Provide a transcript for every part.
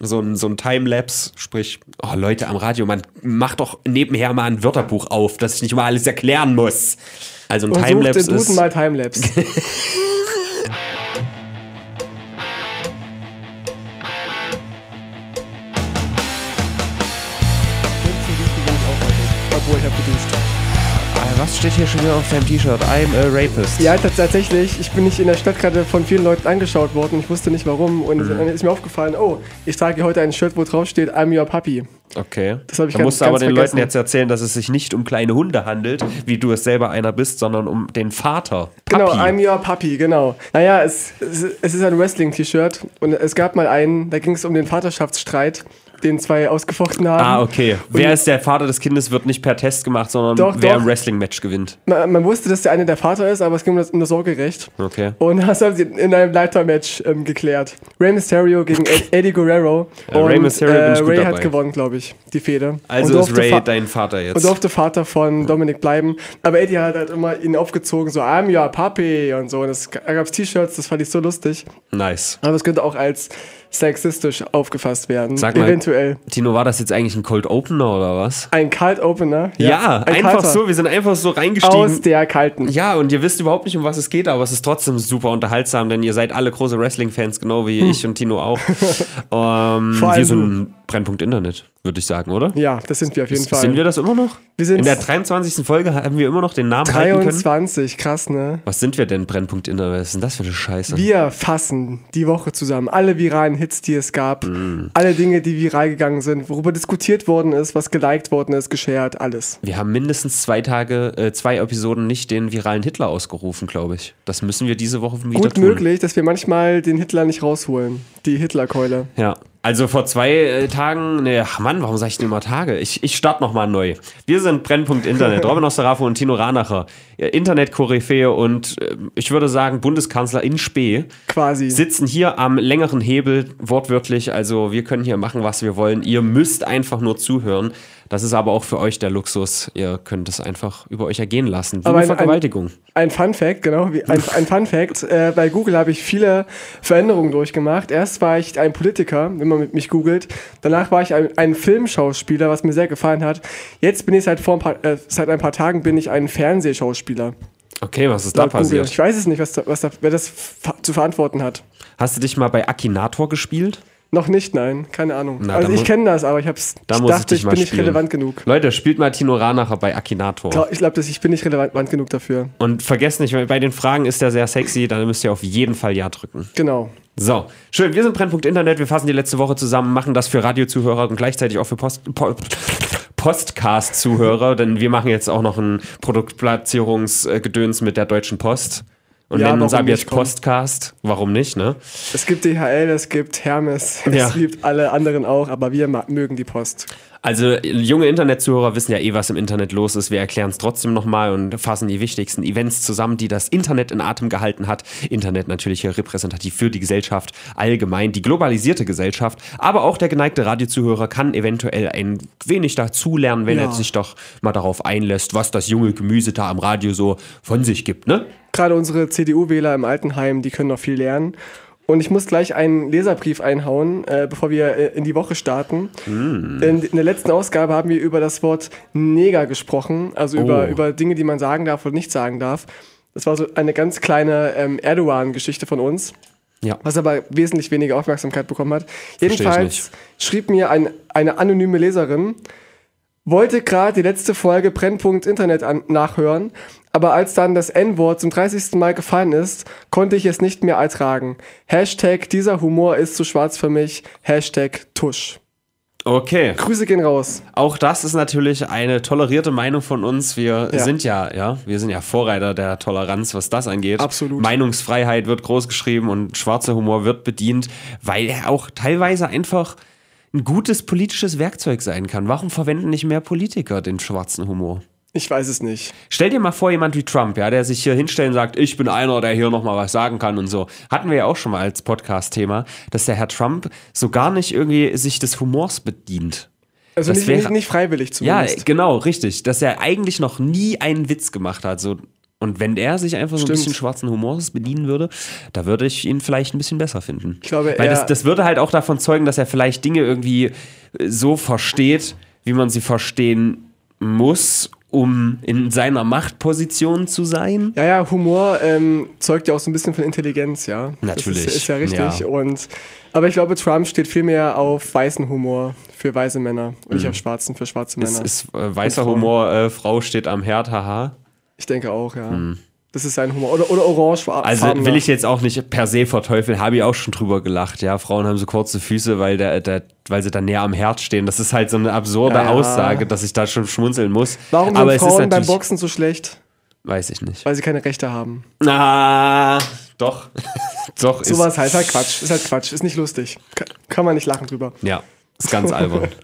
So ein, so ein Timelapse, sprich, oh Leute am Radio, man macht doch nebenher mal ein Wörterbuch auf, dass ich nicht mal alles erklären muss. Also ein Timelapse ist. mal Timelapse. steht hier schon wieder auf deinem T-Shirt? I'm a rapist. Ja, tats- tatsächlich. Ich bin nicht in der Stadt gerade von vielen Leuten angeschaut worden. Ich wusste nicht warum. Und Mhm. dann ist mir aufgefallen, oh, ich trage heute ein Shirt, wo drauf steht, I'm your puppy. Okay. Das hab ich da ganz- musst aber den vergessen. Leuten jetzt erzählen, dass es sich nicht um kleine Hunde handelt, wie du es selber einer bist, sondern um den Vater. Genau, Papi. I'm your puppy, genau. Naja, es, es, es ist ein Wrestling-T-Shirt und es gab mal einen, da ging es um den Vaterschaftsstreit, den zwei ausgefochten haben. Ah, okay. Wer ist der Vater des Kindes, wird nicht per Test gemacht, sondern Doch, wer doch. im Wrestling-Match gewinnt. Man, man wusste, dass der eine der Vater ist, aber es ging um das, um das Sorgerecht. Okay. Und das haben sie in einem Leiter-Match ähm, geklärt. Rey Mysterio gegen Ed, Eddie Guerrero. Ja, Rey und, Mysterio bin ich gut Ray dabei. hat gewonnen, glaube ich, die Fehde. Also und ist Ray Fa- dein Vater Und jetzt. durfte Vater von Dominik bleiben. Aber Eddie hat halt immer ihn aufgezogen, so, I'm your puppy und so. Und es, da gab es T-Shirts, das fand ich so lustig. Nice. Aber es könnte auch als sexistisch aufgefasst werden. Sag mal, Eventuell. Tino, war das jetzt eigentlich ein Cold Opener oder was? Ein Cult Opener. Ja, ein einfach kalter. so. Wir sind einfach so reingestiegen. Aus der kalten. Ja, und ihr wisst überhaupt nicht, um was es geht, aber es ist trotzdem super unterhaltsam, denn ihr seid alle große Wrestling-Fans, genau wie ich und Tino auch. ähm, Vor allem wir sind Brennpunkt Internet, würde ich sagen, oder? Ja, das sind wir auf jeden Fall. Sind wir das immer noch? Wir sind In der 23. Folge haben wir immer noch den Namen halten können. 23, krass, ne? Was sind wir denn, Brennpunkt Internet? Was ist denn das für eine Scheiße? Wir fassen die Woche zusammen alle viralen Hits, die es gab, Mm. alle Dinge, die viral gegangen sind, worüber diskutiert worden ist, was geliked worden ist, geshared, alles. Wir haben mindestens zwei Tage, äh, zwei Episoden nicht den viralen Hitler ausgerufen, glaube ich. Das müssen wir diese Woche wieder Gut tun. möglich, dass wir manchmal den Hitler nicht rausholen. Die Hitlerkeule. Ja. Also vor zwei äh, Tagen, ne, ach Mann, warum sag ich denn immer Tage? Ich, ich starte nochmal neu. Wir sind Brennpunkt Internet, Robin Osterafo und Tino Ranacher, Internet-Koryphäe und äh, ich würde sagen Bundeskanzler in Spee, Quasi. sitzen hier am längeren Hebel, wortwörtlich. Also wir können hier machen, was wir wollen. Ihr müsst einfach nur zuhören. Das ist aber auch für euch der Luxus. Ihr könnt es einfach über euch ergehen lassen. Wie Aber eine ein- ein- Vergewaltigung. Ein Fun Fact, genau, wie, ein, ein Fun Fact. Äh, bei Google habe ich viele Veränderungen durchgemacht. Erst war ich ein Politiker, wenn man mit mich googelt. Danach war ich ein, ein Filmschauspieler, was mir sehr gefallen hat. Jetzt bin ich seit, vor ein paar, äh, seit ein paar Tagen bin ich ein Fernsehschauspieler. Okay, was ist da Google. passiert? Ich weiß es nicht, was da, was da, wer das zu verantworten hat. Hast du dich mal bei Akinator gespielt? Noch nicht, nein, keine Ahnung. Na, also ich kenne das, aber ich, hab's, Da ich muss dachte, ich, bin nicht spielen. relevant genug. Leute, spielt mal Tino Ranacher bei Akinator. Ich glaube, ich bin nicht relevant genug dafür. Und vergesst nicht, bei den Fragen ist er sehr sexy, dann müsst ihr auf jeden Fall Ja drücken. Genau. So, schön, wir sind Brennpunkt Internet, wir fassen die letzte Woche zusammen, machen das für Radiozuhörer und gleichzeitig auch für Post, po, Postcast-Zuhörer, denn wir machen jetzt auch noch ein Produktplatzierungsgedöns mit der Deutschen Post und Ja, nennen uns ab jetzt. Postcast. Warum nicht, ne? Es gibt DHL, es gibt Hermes, Ja. es gibt alle anderen auch, aber wir mögen die Post. Also junge Internetzuhörer wissen ja eh, was im Internet los ist. Wir erklären es trotzdem nochmal und fassen die wichtigsten Events zusammen, die das Internet in Atem gehalten hat. Internet natürlich hier repräsentativ für die Gesellschaft allgemein, die globalisierte Gesellschaft. Aber auch der geneigte Radiozuhörer kann eventuell ein wenig dazulernen, wenn Ja. er sich doch mal darauf einlässt, was das junge Gemüse da am Radio so von sich gibt, ne? Gerade unsere CDU-Wähler im Altenheim, die können noch viel lernen. Und ich muss gleich einen Leserbrief einhauen, äh, bevor wir äh, in die Woche starten. Mm. In, in der letzten Ausgabe haben wir über das Wort Neger gesprochen, also über, Oh. über Dinge, die man sagen darf oder nicht sagen darf. Das war so eine ganz kleine ähm, Erdogan-Geschichte von uns. Ja. was aber wesentlich weniger Aufmerksamkeit bekommen hat. Jedenfalls schrieb mir ein, eine anonyme Leserin, wollte gerade die letzte Folge Brennpunkt Internet an, nachhören, aber als dann das N-Wort zum 30. Mal gefallen ist, konnte ich es nicht mehr ertragen. Hashtag dieser Humor ist zu schwarz für mich. Hashtag Tusch. Okay. Grüße gehen raus. Auch das ist natürlich eine tolerierte Meinung von uns. Wir Ja. sind ja, ja, wir sind ja Vorreiter der Toleranz, was das angeht. Absolut. Meinungsfreiheit wird groß geschrieben und schwarzer Humor wird bedient, weil er auch teilweise einfach ein gutes politisches Werkzeug sein kann. Warum verwenden nicht mehr Politiker den schwarzen Humor? Ich weiß es nicht. Stell dir mal vor, jemand wie Trump, ja, der sich hier hinstellt und sagt, ich bin einer, der hier nochmal was sagen kann und so. Hatten wir ja auch schon mal als Podcast-Thema, dass der Herr Trump so gar nicht irgendwie sich des Humors bedient. Also Das nicht, wäre- nicht, nicht freiwillig Ja, zumindest. genau, richtig. Dass er eigentlich noch nie einen Witz gemacht hat. So, Und wenn er sich einfach so ein bisschen schwarzen Humors bedienen würde, da würde ich ihn vielleicht ein bisschen besser finden. Ich glaube, Weil das, das würde halt auch davon zeugen, dass er vielleicht Dinge irgendwie äh, so versteht, wie man sie verstehen muss, um in seiner Machtposition zu sein. Ja, ja, Humor ähm, zeugt ja auch so ein bisschen von Intelligenz, ja. Natürlich, Das ist, ist ja richtig. ja. Und, aber ich glaube, Trump steht viel mehr auf weißen Humor für weiße Männer und nicht auf schwarzen für schwarze Männer. Es Mhm. ist äh, weißer. Humor, äh, Frau steht am Herd, haha. ich denke auch, ja. Das ist sein Humor. Oder, oder orange. Also will ich jetzt auch nicht per se verteufeln, habe ich auch schon drüber gelacht. Ja, Frauen haben so kurze Füße, weil, der, der, weil sie dann näher am Herd stehen. Das ist halt so eine absurde Ja. Aussage, dass ich da schon schmunzeln muss. Warum sind Aber Frauen beim Boxen so schlecht? Weiß ich nicht. Weil sie keine Rechte haben. Ah, doch. doch, ist, Sowas heißt halt Quatsch. Ist halt Quatsch. Ist nicht lustig. Kann, kann man nicht lachen drüber. Ja, ist ganz albern.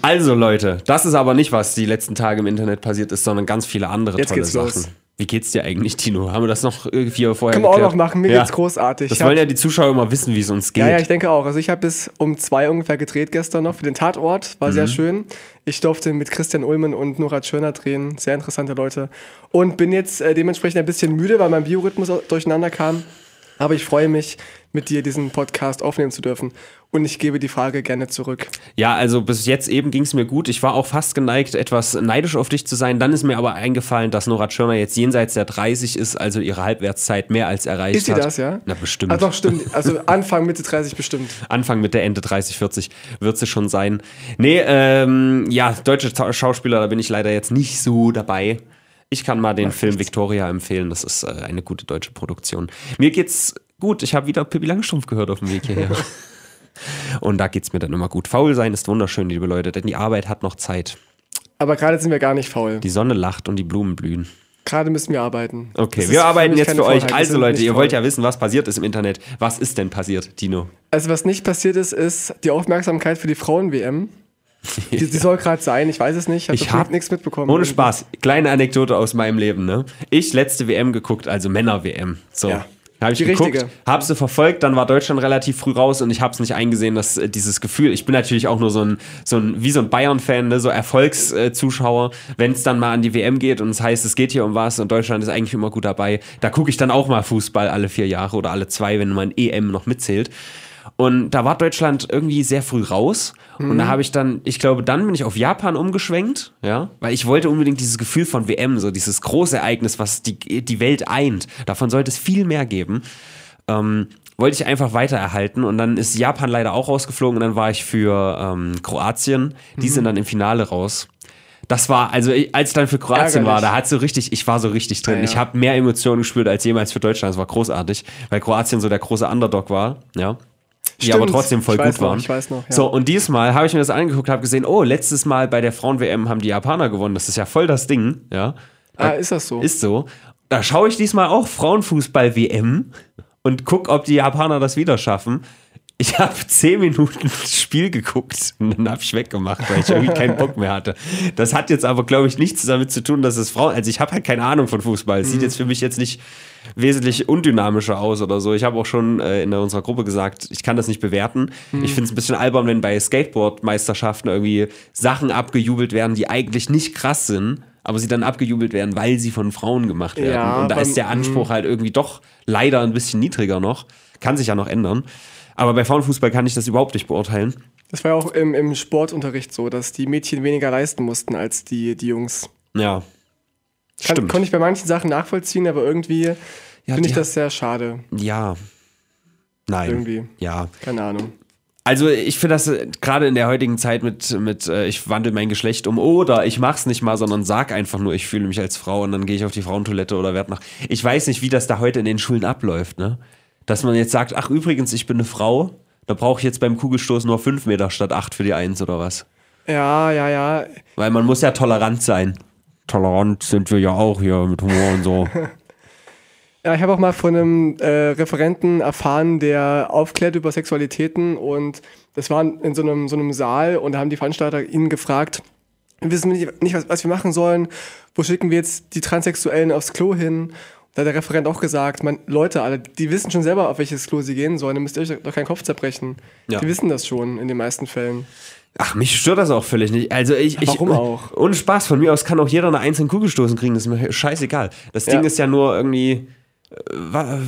Also Leute, das ist aber nicht, was die letzten Tage im Internet passiert ist, sondern ganz viele andere Jetzt tolle Sachen. los. Wie geht's dir eigentlich, Tino? Haben wir das noch irgendwie vorher Können wir auch noch machen. Mir ja. geht's großartig. Das Ich wollen ja die Zuschauer immer wissen, wie es uns geht. Ja, ja, ich denke auch. Also ich habe bis um zwei ungefähr gedreht gestern noch für den Tatort. War Mhm. sehr schön. Ich durfte mit Christian Ulmen und Nora Tschirner drehen. Sehr interessante Leute. Und bin jetzt äh, dementsprechend ein bisschen müde, weil mein Biorhythmus durcheinander kam. Aber ich freue mich, mit dir diesen Podcast aufnehmen zu dürfen. Und ich gebe die Frage gerne zurück. Ja, also bis jetzt eben ging es mir gut. Ich war auch fast geneigt, etwas neidisch auf dich zu sein. Dann ist mir aber eingefallen, dass Nora Tschirner jetzt jenseits der 30 ist, also ihre Halbwertszeit mehr als erreicht Ist sie hat. das, ja? Na, bestimmt. Also doch, stimmt. Also Anfang, Mitte 30 bestimmt. Anfang mit der Ende 30, 40 wird sie schon sein. Nee, ähm, ja, deutsche Schauspieler, da bin ich leider jetzt nicht so dabei. Ich kann mal den Film Victoria empfehlen. Das ist äh, eine gute deutsche Produktion. Mir geht's gut. Ich habe wieder Pippi Langstrumpf gehört auf dem Weg hierher. Und da geht's mir dann immer gut. Faul sein ist wunderschön, liebe Leute, denn die Arbeit hat noch Zeit. Aber gerade sind wir gar nicht faul. Die Sonne lacht und die Blumen blühen. Gerade müssen wir arbeiten. Okay, Das wir arbeiten jetzt für euch. Also Leute, ihr wollt ja wissen, was passiert ist im Internet. Was ist denn passiert, Dino? Also was nicht passiert ist, ist die Aufmerksamkeit für die Frauen-WM. Die, die soll gerade sein, ich weiß es nicht. Ich davon hab nichts mitbekommen. Ohne Spaß, kleine Anekdote aus meinem Leben, ne? Ich letzte WM geguckt, also Männer-WM. So. Ja. Habe ich Die geguckt, richtige. hab sie verfolgt, dann war Deutschland relativ früh raus und ich habe es nicht eingesehen, dass äh, dieses Gefühl, ich bin natürlich auch nur so ein, so ein wie so ein Bayern-Fan, ne, so Erfolgszuschauer, wenn es dann mal an die WM geht und es heißt, es geht hier um was und Deutschland ist eigentlich immer gut dabei, da gucke ich dann auch mal Fußball alle vier Jahre oder alle zwei, wenn mein EM noch mitzählt. Und da war Deutschland irgendwie sehr früh raus. Und da habe ich dann, ich glaube, dann bin ich auf Japan umgeschwenkt, ja, weil ich wollte unbedingt dieses Gefühl von WM, so dieses große Ereignis, was die, die Welt eint. Davon sollte es viel mehr geben. Ähm, wollte ich einfach weiter erhalten. Und dann ist Japan leider auch rausgeflogen und dann war ich für ähm, Kroatien. Die sind dann im Finale raus. Das war, also als ich dann für Kroatien war, Ärgerlich. da hat so richtig, ich war so richtig drin. Ja, ja. Ich habe mehr Emotionen gespürt als jemals für Deutschland. Das war großartig, weil Kroatien so der große Underdog war, ja. Die aber trotzdem voll gut noch, waren. ich weiß noch, ja. So, und diesmal habe ich mir das angeguckt, habe gesehen, oh, letztes Mal bei der Frauen-WM haben die Japaner gewonnen. Das ist ja voll das Ding, ja. Ah, ist das so? Ist so. Da schaue ich diesmal auch Frauenfußball-WM und guck, ob die Japaner das wieder schaffen. Ich habe zehn Minuten das Spiel geguckt und dann habe ich weggemacht, weil ich irgendwie keinen Bock mehr hatte. Das hat jetzt aber, glaube ich, nichts damit zu tun, dass es Frauen. Also ich habe halt keine Ahnung von Fußball. Es sieht jetzt für mich jetzt nicht wesentlich undynamischer aus oder so. Ich habe auch schon äh, in unserer Gruppe gesagt, ich kann das nicht bewerten. Ich finde es ein bisschen albern, wenn bei Skateboard-Meisterschaften irgendwie Sachen abgejubelt werden, die eigentlich nicht krass sind, aber sie dann abgejubelt werden, weil sie von Frauen gemacht werden. Ja, Und da beim- ist der Anspruch halt irgendwie doch leider ein bisschen niedriger noch. Kann sich ja noch ändern. Aber bei Frauenfußball kann ich das überhaupt nicht beurteilen. Das war ja auch im, im Sportunterricht so, dass die Mädchen weniger leisten mussten als die, die Jungs. Ja. Kann, Stimmt. Konnte ich bei manchen Sachen nachvollziehen, aber irgendwie Ja, finde ich das sehr schade. Ja. Nein. Irgendwie. Ja. Keine Ahnung. Also ich finde das äh, gerade in der heutigen Zeit mit, mit äh, ich wandle mein Geschlecht um oder ich mach's nicht mal, sondern sag einfach nur, ich fühle mich als Frau und dann gehe ich auf die Frauentoilette oder werd nach. Ich weiß nicht, wie das da heute in den Schulen abläuft, ne? Dass man jetzt sagt, ach übrigens, ich bin eine Frau, da brauche ich jetzt beim Kugelstoß nur fünf Meter statt acht für die Eins oder was. Ja, ja, ja. Weil man muss ja tolerant sein. Tolerant sind wir ja auch hier mit Humor und so. Ja, ich habe auch mal von einem äh, Referenten erfahren, der aufklärt über Sexualitäten und das war in so einem, so einem Saal und da haben die Veranstalter ihn gefragt, wir wissen nicht, nicht was, was wir machen sollen, wo schicken wir jetzt die Transsexuellen aufs Klo hin? Da hat der Referent auch gesagt, man, Leute alle, die wissen schon selber, auf welches Klo sie gehen sollen, ihr müsst euch doch keinen Kopf zerbrechen. Ja. Die wissen das schon in den meisten Fällen. Ach, mich stört das auch völlig nicht. Also ich, ich Warum auch? Ohne Spaß, von mir aus kann auch jeder eine einzelne Kugel stoßen kriegen, das ist mir scheißegal. Das Ding Ja. ist ja nur irgendwie, äh,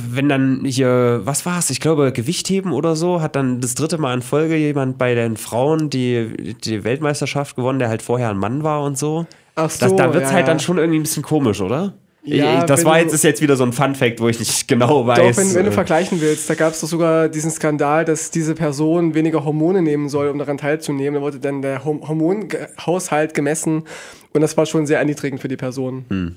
wenn dann hier, was war's? Ich glaube, Gewichtheben oder so, hat dann das dritte Mal in Folge jemand bei den Frauen die, die Weltmeisterschaft gewonnen, der halt vorher ein Mann war und so. Ach Das, so, da wird's ja, halt ja. dann schon irgendwie ein bisschen komisch, oder? Ja, ich, das war jetzt, ist jetzt wieder so ein Fun-Fact, wo ich nicht genau weiß. Doch, wenn, wenn du vergleichen willst, da gab es doch sogar diesen Skandal, dass diese Person weniger Hormone nehmen soll, um daran teilzunehmen. Da wurde dann der Hormonhaushalt gemessen und das war schon sehr erniedrigend für die Person. Hm.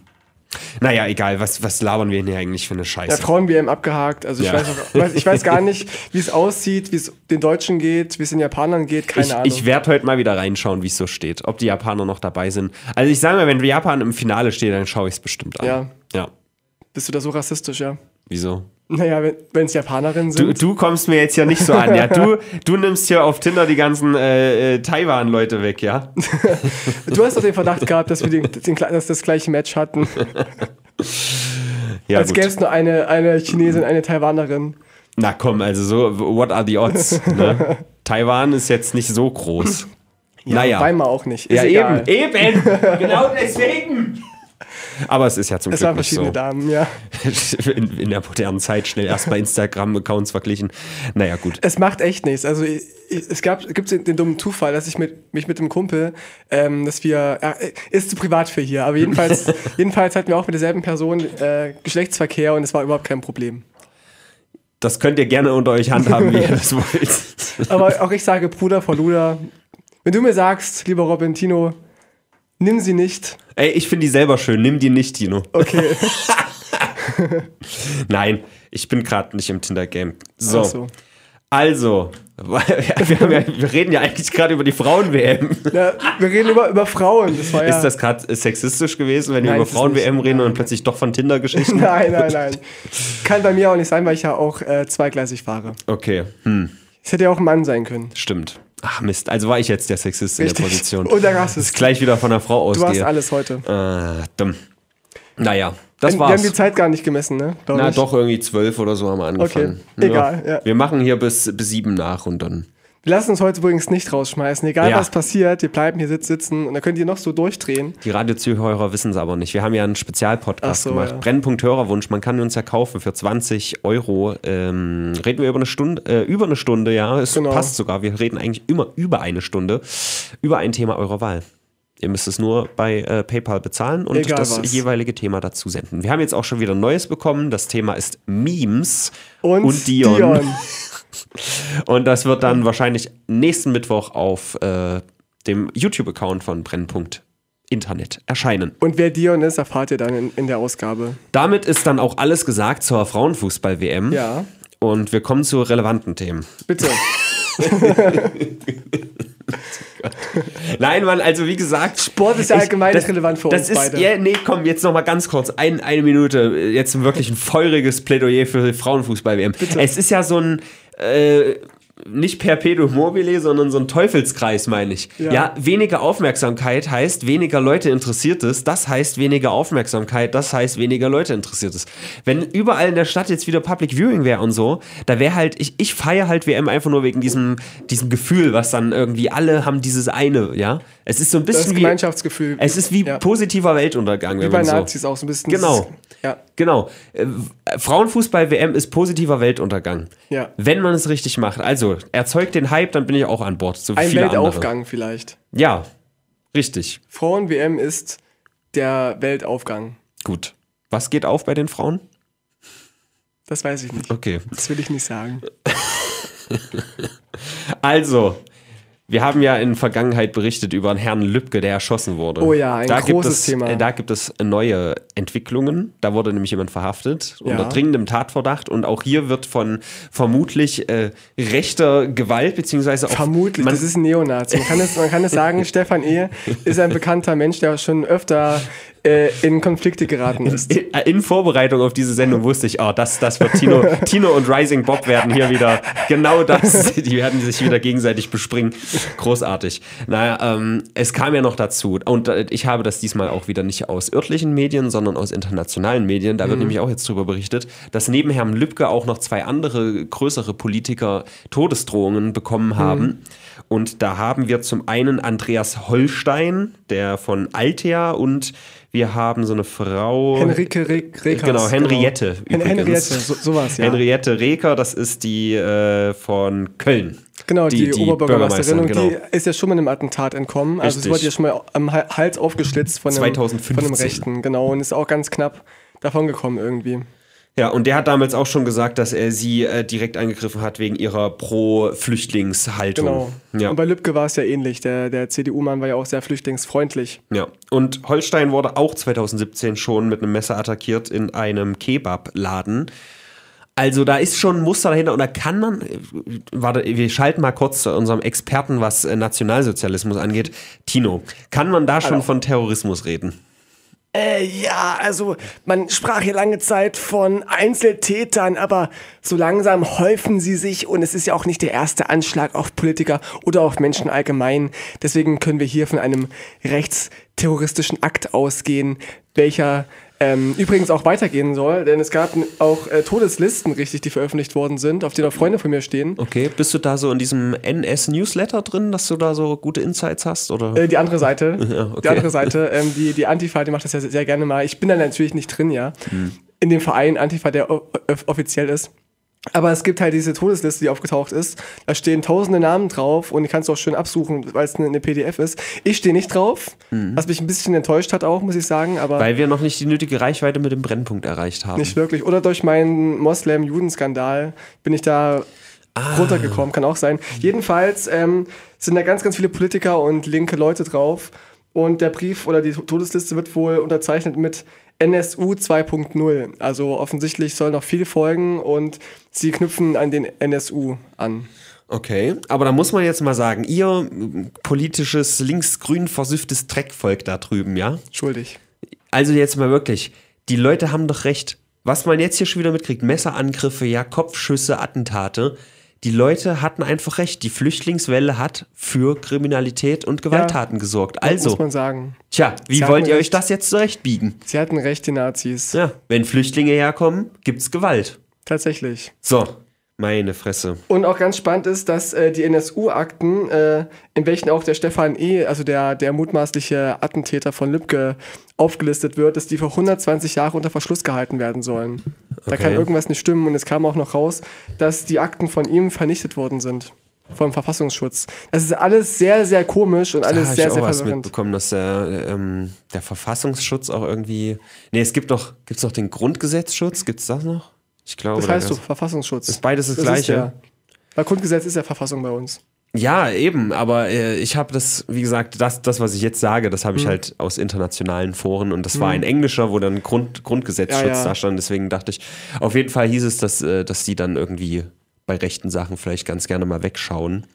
Naja, egal, was, was labern wir denn hier eigentlich für eine Ja, Scheiße? Frauen-WM abgehakt. Also ich, Ja. weiß auch, ich weiß gar nicht, wie es aussieht, wie es den Deutschen geht, wie es den Japanern geht, keine ich, Ahnung. ich werde heute mal wieder reinschauen, wie es so steht. Ob die Japaner noch dabei sind. Also ich sage mal, wenn Japan im Finale steht, dann schaue ich es bestimmt an. Ja. Ja. Bist du da so rassistisch, ja? Wieso? Naja, wenn es Japanerinnen Du, sind. du kommst mir jetzt ja nicht so an, ja. Du, du nimmst hier auf Tinder die ganzen äh, äh, Taiwan-Leute weg, ja. Du, hast doch den Verdacht gehabt, dass wir den, den, dass das gleiche Match hatten. Ja, Als gäbe es nur eine, eine Chinesin, eine Taiwanerin. Na komm, also so, what are the odds? Ne? Taiwan ist jetzt nicht so groß. naja. Weimar auch nicht. Ist Ja, egal. eben, eben. genau deswegen. Aber es ist ja zum Es Glück waren nicht verschiedene so. Damen, ja. In, in der modernen Zeit schnell erst bei Instagram-Accounts verglichen. Naja, gut. Es macht echt nichts. Also ich, ich, es gab gibt den, den dummen Zufall, dass ich mit, mich mit dem Kumpel, ähm, dass wir, ja, ist zu privat für hier, aber jedenfalls, jedenfalls hatten wir auch mit derselben Person äh, Geschlechtsverkehr und es war überhaupt kein Problem. Das könnt ihr gerne unter euch handhaben, wie ihr das wollt. Aber auch ich sage Bruder vor Luder, wenn du mir sagst, lieber Robin, Tino, nimm sie nicht. Ey, ich finde die selber schön. Nimm die nicht, Tino. Okay. Nein, ich bin gerade nicht im Tinder-Game. So. So. Also, wir, ja, wir reden ja eigentlich gerade über die Frauen-WM. Ja, wir reden über, über Frauen. Das ja. Ist das gerade sexistisch gewesen, wenn wir Nein, über ist es Frauen-WM reden und plötzlich doch von Tinder-Geschichten? Nein, nein, nein. Kann bei mir auch nicht sein, weil ich ja auch äh, zweigleisig fahre. Okay, hm, Es hätte ja auch ein Mann sein können. stimmt. Ach Mist, also war ich jetzt der Sexist in der Richtig. Position. Und der Rassist. ich gleich wieder von einer Frau Du hast ausgehe. alles heute. Äh, dumm. Naja, das wir haben war's. die Zeit gar nicht gemessen, ne? Glaub Na ich. doch, irgendwie zwölf oder so haben wir angefangen. Okay, egal, ja. Wir machen hier bis, bis sieben nach und dann. Wir lassen uns heute übrigens nicht rausschmeißen. Egal Ja. was passiert, wir bleiben hier sitz- sitzen und dann könnt ihr noch so durchdrehen. Die Radiozuhörer wissen es aber nicht. Wir haben ja einen Spezialpodcast so, gemacht. ja. Brennpunkt Hörerwunsch. Man kann uns ja kaufen für 20 Euro. Ähm, reden wir über eine Stunde, äh, über eine Stunde, ja. Es Genau. passt sogar. Wir reden eigentlich immer über eine Stunde über ein Thema eurer Wahl. Ihr müsst es nur bei äh, PayPal bezahlen und Egal das was. jeweilige Thema dazu senden. Wir haben jetzt auch schon wieder ein Neues bekommen. Das Thema ist Memes Und, und Dion. Dion. Und das wird dann wahrscheinlich nächsten Mittwoch auf äh, dem YouTube-Account von Brennpunkt Internet erscheinen. Und wer Dion ist, erfahrt ihr dann in, in der Ausgabe. Damit ist dann auch alles gesagt zur Frauenfußball-WM. Ja, Und wir kommen zu relevanten Themen. bitte. Nein, Mann, also wie gesagt. Sport ist ja allgemein nicht relevant für das uns ist, beide. Ja, nee, komm, jetzt noch mal ganz kurz. Ein, eine Minute. Jetzt wirklich ein feuriges Plädoyer für Frauenfußball-WM. Es ist ja so ein. Äh, nicht Perpetuum mobile, sondern so ein Teufelskreis, meine ich. Ja. Ja. weniger Aufmerksamkeit heißt weniger Leute interessiert es. Das heißt weniger Aufmerksamkeit. Das heißt weniger Leute interessiert es. Wenn überall in der Stadt jetzt wieder Public Viewing wäre und so, da wäre halt, ich, ich feiere halt WM einfach nur wegen diesem, diesem Gefühl, was dann irgendwie alle haben dieses eine, ja. Es ist so ein Das bisschen wie. Gemeinschaftsgefühl. Es ist wie Ja. positiver Weltuntergang, Wie wenn bei man so. Nazis auch so ein bisschen. Genau. Ja. Genau. Äh, Frauenfußball-WM ist positiver Weltuntergang. Ja. Wenn man es richtig macht. Also, erzeugt den Hype, dann bin ich auch an Bord. So Ein viele andere. Weltaufgang vielleicht. Ja, richtig. Frauen-WM ist der Weltaufgang. Gut. Was geht auf bei den Frauen? Das weiß ich nicht. Okay. Das will ich nicht sagen. Also, wir haben ja in Vergangenheit berichtet über einen Herrn Lübcke, der erschossen wurde. Oh ja, ein da gibt großes es, Thema. äh, Da gibt es neue Entwicklungen. Da wurde nämlich jemand verhaftet Ja. unter dringendem Tatverdacht. Und auch hier wird von vermutlich äh, rechter Gewalt, beziehungsweise auch Vermutlich, man, das ist ein Neonazi. Man kann es, man kann es sagen, Stefan Ehe ist ein bekannter Mensch, der schon öfter äh, in Konflikte geraten ist. in, in Vorbereitung auf diese Sendung wusste ich, oh, das, das wird Tino, Tino und Rising Bob werden hier wieder genau das. Die werden sich wieder gegenseitig bespringen. Großartig. Naja, ähm, es kam ja noch dazu, und äh, ich habe das diesmal auch wieder nicht aus örtlichen Medien, sondern aus internationalen Medien. Da wird nämlich auch jetzt drüber berichtet, dass neben Herrn Lübcke auch noch zwei andere größere Politiker Todesdrohungen bekommen haben. Und da haben wir zum einen Andreas Holstein, der von Altea und wir haben so eine Frau. Henrike Re Rekers, Genau, Henriette. Hen übrigens. Henriette, so, sowas, ja. Henriette Reker, das ist die äh, von Köln. Genau, die, Oberbürgermeisterin. Und genau. die ist ja schon mal einem Attentat entkommen. Also sie Richtig. wurde ja schon mal am Ha- Hals aufgeschlitzt von einem, 2015. von einem Rechten. Genau, und ist auch ganz knapp davon gekommen irgendwie. Ja, und der hat damals auch schon gesagt, dass er sie äh, direkt angegriffen hat wegen ihrer Pro-Flüchtlingshaltung. Genau. Ja. Und bei Lübcke war es ja ähnlich. Der, der CDU-Mann war ja auch sehr flüchtlingsfreundlich. Ja, und Holstein wurde auch 2017 schon mit einem Messer attackiert in einem Kebabladen. Also da ist schon ein Muster dahinter und da kann man, äh, warte, wir schalten mal kurz zu unserem Experten, was äh, Nationalsozialismus angeht. Tino, kann man da schon Hallo. von Terrorismus reden? Äh, ja, also man sprach hier lange Zeit von Einzeltätern, aber so langsam häufen sie sich und es ist ja auch nicht der erste Anschlag auf Politiker oder auf Menschen allgemein. Deswegen können wir hier von einem rechtsterroristischen Akt ausgehen, welcher ähm, übrigens auch weitergehen soll, denn es gab auch äh, Todeslisten, richtig, die veröffentlicht worden sind, auf denen auch Freunde von mir stehen. Okay, bist du da so in diesem NS-Newsletter drin, dass du da so gute Insights hast? Oder? Äh, die andere Seite. Ja, okay. Die andere Seite, ähm, die, die Antifa, die macht das ja sehr, sehr gerne mal. Ich bin da natürlich nicht drin, ja. Hm. In dem Verein Antifa, der offiziell ist. Aber es gibt halt diese Todesliste, die aufgetaucht ist. Da stehen tausende Namen drauf und die kannst du auch schön absuchen, weil es eine, PDF ist. Ich stehe nicht drauf, was mich ein bisschen enttäuscht hat auch, muss ich sagen, aber. Weil wir noch nicht die nötige Reichweite mit dem Brennpunkt erreicht haben. nicht wirklich. Oder durch meinen Moslem-Juden-Skandal bin ich da Ah. runtergekommen, kann auch sein. Jedenfalls ähm, sind da ganz, ganz viele Politiker und linke Leute drauf. Und der Brief oder die Todesliste wird wohl unterzeichnet mit NSU 2.0. Also offensichtlich soll noch viel folgen und sie knüpfen an den NSU an. Okay, aber da muss man jetzt mal sagen, ihr m, politisches linksgrün versüfftes Dreckvolk da drüben, ja? Schuldig. Also jetzt mal wirklich, die Leute haben doch recht. Was man jetzt hier schon wieder mitkriegt, Messerangriffe, ja, Kopfschüsse, Attentate. Die Leute hatten einfach recht. Die Flüchtlingswelle hat für Kriminalität und Gewalttaten gesorgt. Also, Muss man sagen. tja, wie Sie wollt ihr euch recht. das jetzt zurechtbiegen? Sie hatten recht, die Nazis. Ja, wenn Flüchtlinge herkommen, gibt's Gewalt. Tatsächlich. So, meine Fresse. Und auch ganz spannend ist, dass äh, die NSU-Akten, äh, in welchen auch der Stefan E., also der, der mutmaßliche Attentäter von Lübcke, aufgelistet wird, dass die für 120 Jahre unter Verschluss gehalten werden sollen. Da Okay. kann irgendwas nicht stimmen und es kam auch noch raus, dass die Akten von ihm vernichtet worden sind. Vom Verfassungsschutz. Das ist alles sehr, sehr komisch und Da alles habe sehr, ich auch sehr was verwirrend. mitbekommen, dass der, ähm, der Verfassungsschutz auch irgendwie. Nee, es gibt noch, gibt's noch den Grundgesetzschutz? Gibt's das noch? Ich glaube. Das da heißt so, Verfassungsschutz. Ist beides das Das Gleiche? ja. Weil Grundgesetz ist ja Verfassung bei uns. Ja, eben, aber äh, ich habe das, wie gesagt, das, das, was ich jetzt sage, das habe Hm. ich halt aus internationalen Foren und das war ein englischer, wo dann Grund, Grundgesetzschutz Ja, ja. da stand. Deswegen dachte ich, auf jeden Fall hieß es, dass, äh, dass die dann irgendwie bei rechten Sachen vielleicht ganz gerne mal wegschauen.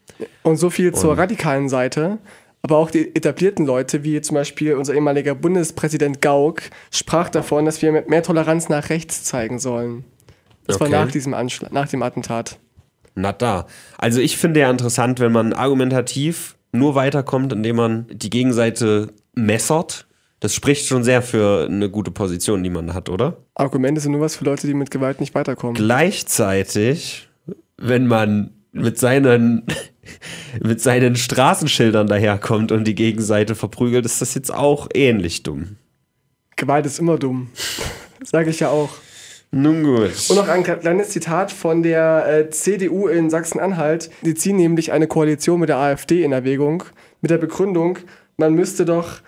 Und so viel zur radikalen Seite. Aber auch die etablierten Leute, wie zum Beispiel unser ehemaliger Bundespräsident Gauck, sprach davon, dass wir mehr Toleranz nach rechts zeigen sollen. Das war Okay. nach diesem Anschlag, nach dem Attentat. Na da. Also ich finde ja interessant, wenn man argumentativ nur weiterkommt, indem man die Gegenseite messert. Das spricht schon sehr für eine gute Position, die man hat, oder? Argumente sind nur was für Leute, die mit Gewalt nicht weiterkommen. Gleichzeitig, wenn man mit seinen, mit seinen Straßenschildern daherkommt und die Gegenseite verprügelt, ist das jetzt auch ähnlich dumm. Gewalt ist immer dumm. Sage ich ja auch. Nun gut. Und noch ein kleines Zitat von der äh, CDU in Sachsen-Anhalt. Die ziehen nämlich eine Koalition mit der AfD in Erwägung, mit der Begründung, man müsste doch